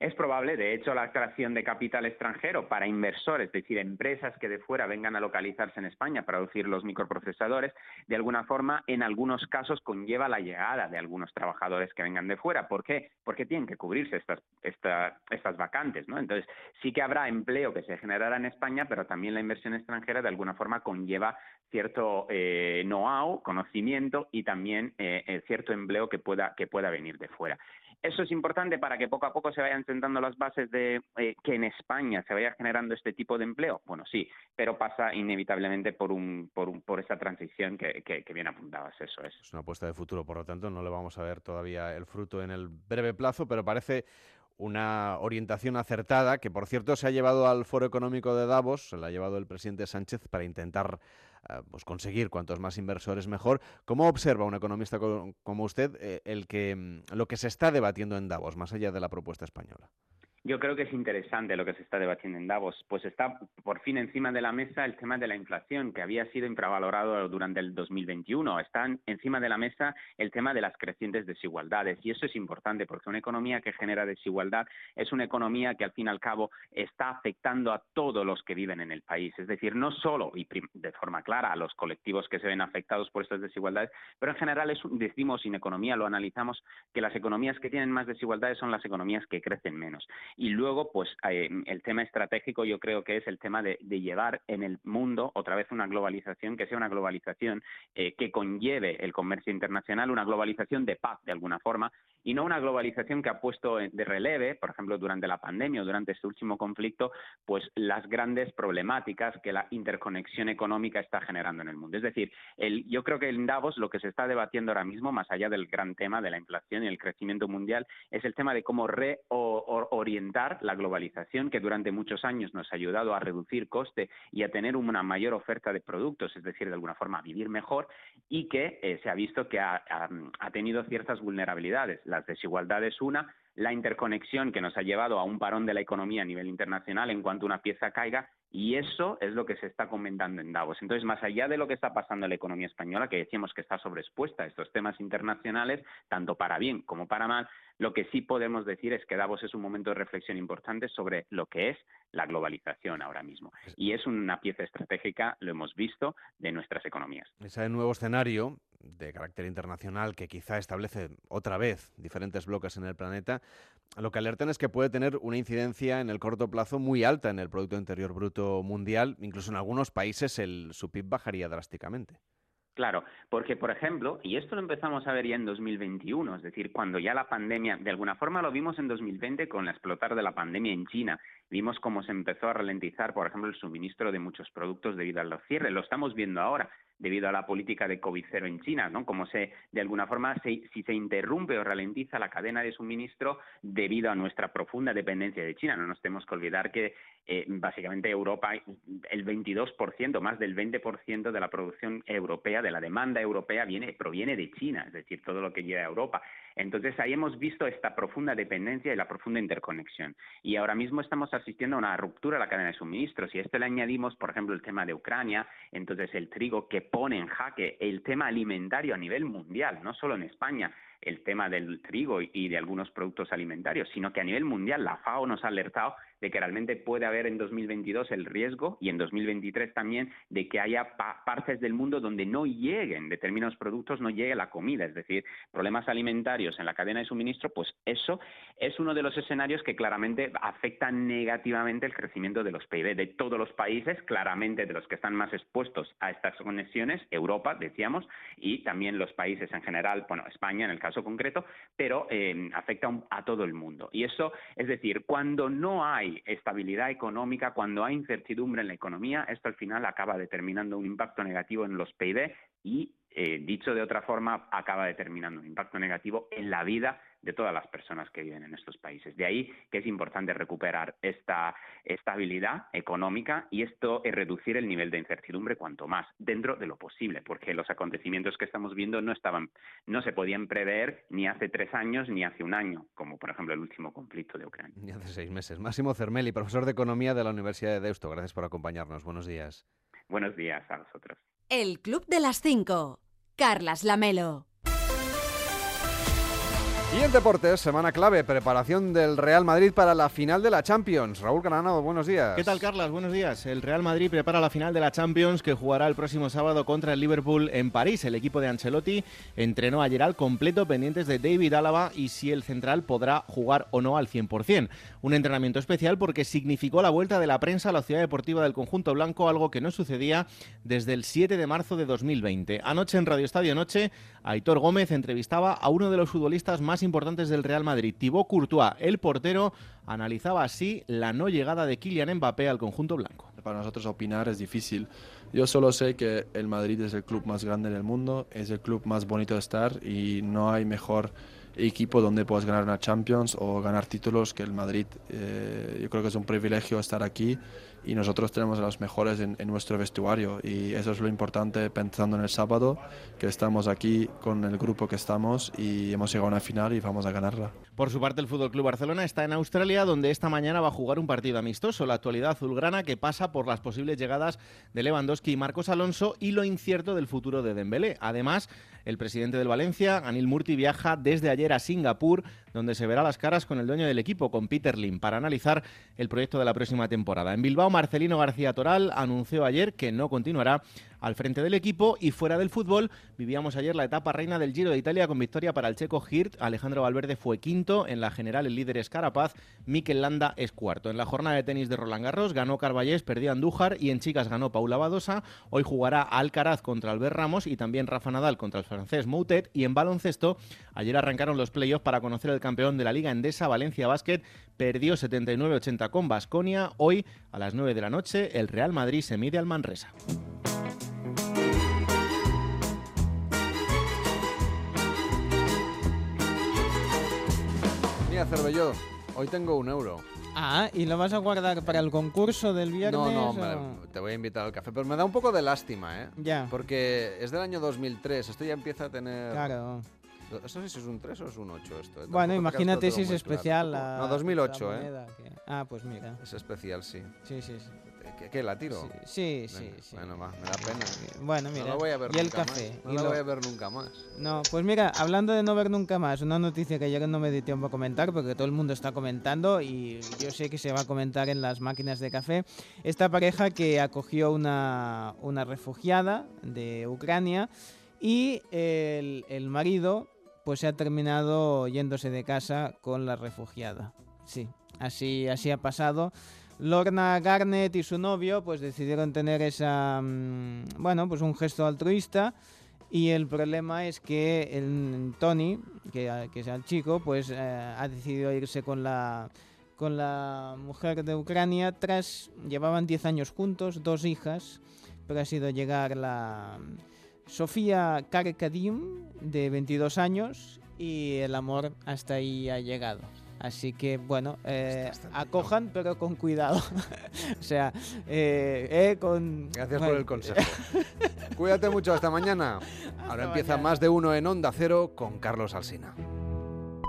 Es probable, de hecho, la atracción de capital extranjero para inversores, es decir, empresas que de fuera vengan a localizarse en España para producir los microprocesadores, de alguna forma, en algunos casos conlleva la llegada de algunos trabajadores que vengan de fuera. ¿Por qué? Porque tienen que cubrirse estas, estas vacantes, ¿no? Entonces, sí que habrá empleo que se generará en España, pero también la inversión extranjera de alguna forma conlleva cierto eh, know-how, conocimiento y también eh, cierto empleo que pueda, que pueda venir de fuera. Eso es importante para que poco a poco se vayan sentando las bases de eh, que en España se vaya generando este tipo de empleo. Bueno, sí, pero pasa inevitablemente por un, por, un, por esa transición que, que, bien apuntabas. Eso es. Es una apuesta de futuro, por lo tanto, no le vamos a ver todavía el fruto en el breve plazo, pero parece una orientación acertada que, por cierto, se ha llevado al Foro Económico de Davos, se la ha llevado el presidente Sánchez para intentar eh, pues conseguir cuantos más inversores mejor. ¿Cómo observa un economista como usted eh, el que mm, lo que se está debatiendo en Davos, más allá de la propuesta española? Yo creo que es interesante lo que se está debatiendo en Davos, pues está por fin encima de la mesa el tema de la inflación, que había sido infravalorado durante el 2021. Está encima de la mesa el tema de las crecientes desigualdades. Y eso es importante porque una economía que genera desigualdad es una economía que al fin y al cabo está afectando a todos los que viven en el país. Es decir, no solo y de forma clara a los colectivos que se ven afectados por estas desigualdades, pero en general es, decimos en economía, lo analizamos, que las economías que tienen más desigualdades son las economías que crecen menos. Y luego, pues eh, el tema estratégico yo creo que es el tema de, llevar en el mundo otra vez una globalización que sea una globalización eh, que conlleve el comercio internacional, una globalización de paz de alguna forma y no una globalización que ha puesto de releve, por ejemplo, durante la pandemia o durante este último conflicto, pues las grandes problemáticas que la interconexión económica está generando en el mundo. Es decir, el, yo creo que en Davos lo que se está debatiendo ahora mismo, más allá del gran tema de la inflación y el crecimiento mundial, es el tema de cómo reorientar la globalización que durante muchos años nos ha ayudado a reducir coste y a tener una mayor oferta de productos, es decir, de alguna forma a vivir mejor, y que eh, se ha visto que ha tenido ciertas vulnerabilidades. Las desigualdades, una, la interconexión que nos ha llevado a un parón de la economía a nivel internacional en cuanto una pieza caiga y eso es lo que se está comentando en Davos. Entonces, más allá de lo que está pasando en la economía española, que decíamos que está sobreexpuesta a estos temas internacionales, tanto para bien como para mal, lo que sí podemos decir es que Davos es un momento de reflexión importante sobre lo que es la globalización ahora mismo. Y es una pieza estratégica, lo hemos visto, de nuestras economías. Ese nuevo escenario de carácter internacional que quizá establece otra vez diferentes bloques en el planeta, lo que alertan es que puede tener una incidencia en el corto plazo muy alta en el Producto Interior Bruto mundial. Incluso en algunos países el, su PIB bajaría drásticamente. Claro, porque por ejemplo, y esto lo empezamos a ver ya en 2021, es decir, cuando ya la pandemia, de alguna forma lo vimos en 2020 con la explotar de la pandemia en China, vimos cómo se empezó a ralentizar, por ejemplo, el suministro de muchos productos debido a los cierres, lo estamos viendo ahora debido a la política de COVID cero en China, ¿no? Como se, de alguna forma, si se interrumpe o ralentiza la cadena de suministro debido a nuestra profunda dependencia de China. No nos tenemos que olvidar que eh, básicamente Europa, el 22%, más del 20% de la producción europea, de la demanda europea, viene, proviene de China, es decir, todo lo que llega a Europa. Entonces ahí hemos visto esta profunda dependencia y la profunda interconexión. Y ahora mismo estamos asistiendo a una ruptura de la cadena de suministros. Y a esto le añadimos, por ejemplo, el tema de Ucrania, entonces el trigo que pone en jaque el tema alimentario a nivel mundial, no solo en España el tema del trigo y de algunos productos alimentarios, sino que a nivel mundial la FAO nos ha alertado de que realmente puede haber en 2022 el riesgo y en 2023 también de que haya partes del mundo donde no lleguen determinados productos, no llegue la comida, es decir, problemas alimentarios en la cadena de suministro, pues eso es uno de los escenarios que claramente afectan negativamente el crecimiento de los PIB de todos los países, claramente de los que están más expuestos a estas conexiones, Europa, decíamos, y también los países en general, bueno, España en el caso concreto, pero eh, afecta a todo el mundo. Y eso, es decir, cuando no hay estabilidad económica, cuando hay incertidumbre en la economía, esto al final acaba determinando un impacto negativo en los PIB y, eh, dicho de otra forma, acaba determinando un impacto negativo en la vida de todas las personas que viven en estos países. De ahí que es importante recuperar esta estabilidad económica y esto es reducir el nivel de incertidumbre cuanto más dentro de lo posible, porque los acontecimientos que estamos viendo no estaban, no se podían prever ni hace tres años ni hace un año, como por ejemplo el último conflicto de Ucrania. Ni hace seis meses. Máximo Cermeli, profesor de Economía de la Universidad de Deusto. Gracias por acompañarnos. Buenos días. Buenos días a vosotros. El Club de las Cinco. Carlas Lamelo. Y en deportes, semana clave, preparación del Real Madrid para la final de la Champions. Raúl Granado, buenos días. ¿Qué tal, Carlas? Buenos días. El Real Madrid prepara la final de la Champions que jugará el próximo sábado contra el Liverpool en París. El equipo de Ancelotti entrenó ayer al completo pendientes de David Álava y si el central podrá jugar o no al 100%. Un entrenamiento especial porque significó la vuelta de la prensa a la ciudad deportiva del conjunto blanco, algo que no sucedía desde el 7 de marzo de 2020. Anoche en Radio Estadio Noche, Aitor Gómez entrevistaba a uno de los futbolistas más importantes del Real Madrid, Thibaut Courtois. El portero analizaba así la no llegada de Kylian Mbappé al conjunto blanco. Para nosotros opinar es difícil. Yo solo sé que el Madrid es el club más grande del mundo, es el club más bonito de estar y no hay mejor equipo donde puedas ganar una Champions o ganar títulos que el Madrid. Eh, yo creo que es un privilegio estar aquí y nosotros tenemos a los mejores en, nuestro vestuario y eso es lo importante pensando en el sábado, que estamos aquí con el grupo que estamos y hemos llegado a una final y vamos a ganarla. Por su parte, el Fútbol Club Barcelona está en Australia, donde esta mañana va a jugar un partido amistoso, la actualidad azulgrana que pasa por las posibles llegadas de Lewandowski y Marcos Alonso y lo incierto del futuro de Dembélé. Además, el presidente del Valencia, Anil Murti, viaja desde ayer a Singapur, donde se verá las caras con el dueño del equipo, con Peter Lim, para analizar el proyecto de la próxima temporada. En Bilbao, Marcelino García Toral anunció ayer que no continuará al frente del equipo y fuera del fútbol. Vivíamos ayer la etapa reina del Giro de Italia con victoria para el checo Hirt, Alejandro Valverde fue quinto, en la general el líder es Carapaz, Mikel Landa es cuarto. En la jornada de tenis de Roland Garros ganó Carballés, perdió Andújar y en chicas ganó Paula Badosa, hoy jugará Alcaraz contra Albert Ramos y también Rafa Nadal contra el francés Moutet. Y en baloncesto ayer arrancaron los playoffs para conocer el campeón de la Liga Endesa, Valencia Basket, perdió 79-80 con Basconia, hoy a las 9 de la noche el Real Madrid se mide al Manresa. Cervelló. Hoy tengo un euro. Ah, ¿y lo vas a guardar para el concurso del viernes? No, no, te voy a invitar al café, pero me da un poco de lástima, ¿eh? Ya. Porque es del año 2003, esto ya empieza a tener... Claro. No sé si es un 3 o es un 8 esto. ¿eh? Bueno, imagínate si es especial. La, no, 2008, ¿eh? Ah, pues mira. Es especial, sí. Sí, sí, sí. ¿Qué, la tiro? Sí, sí, sí. Bueno, va, me da pena. Bueno, mira. No lo voy a ver y el nunca café. Más. No lo voy a ver nunca más. No, pues mira, hablando de no ver nunca más, una noticia que ayer no me di tiempo a comentar porque todo el mundo está comentando y yo sé que se va a comentar en las máquinas de café. Esta pareja que acogió una, una refugiada de Ucrania y el, el marido pues se ha terminado yéndose de casa con la refugiada. Sí, así, así ha pasado. Lorna Garnett y su novio pues decidieron tener esa mm, bueno pues un gesto altruista. Y el problema es que el Tony que, que es el chico pues eh, ha decidido irse con la con la mujer de Ucrania tras llevaban 10 años juntos dos hijas pero ha sido llegar la Sofía Karkadim de 22 años y el amor hasta ahí ha llegado Así que bueno, eh, acojan pero con cuidado. o sea, eh, eh, con... Gracias por el consejo. Cuídate mucho, hasta mañana. Ahora empieza más de uno en Onda Cero con Carlos Alsina.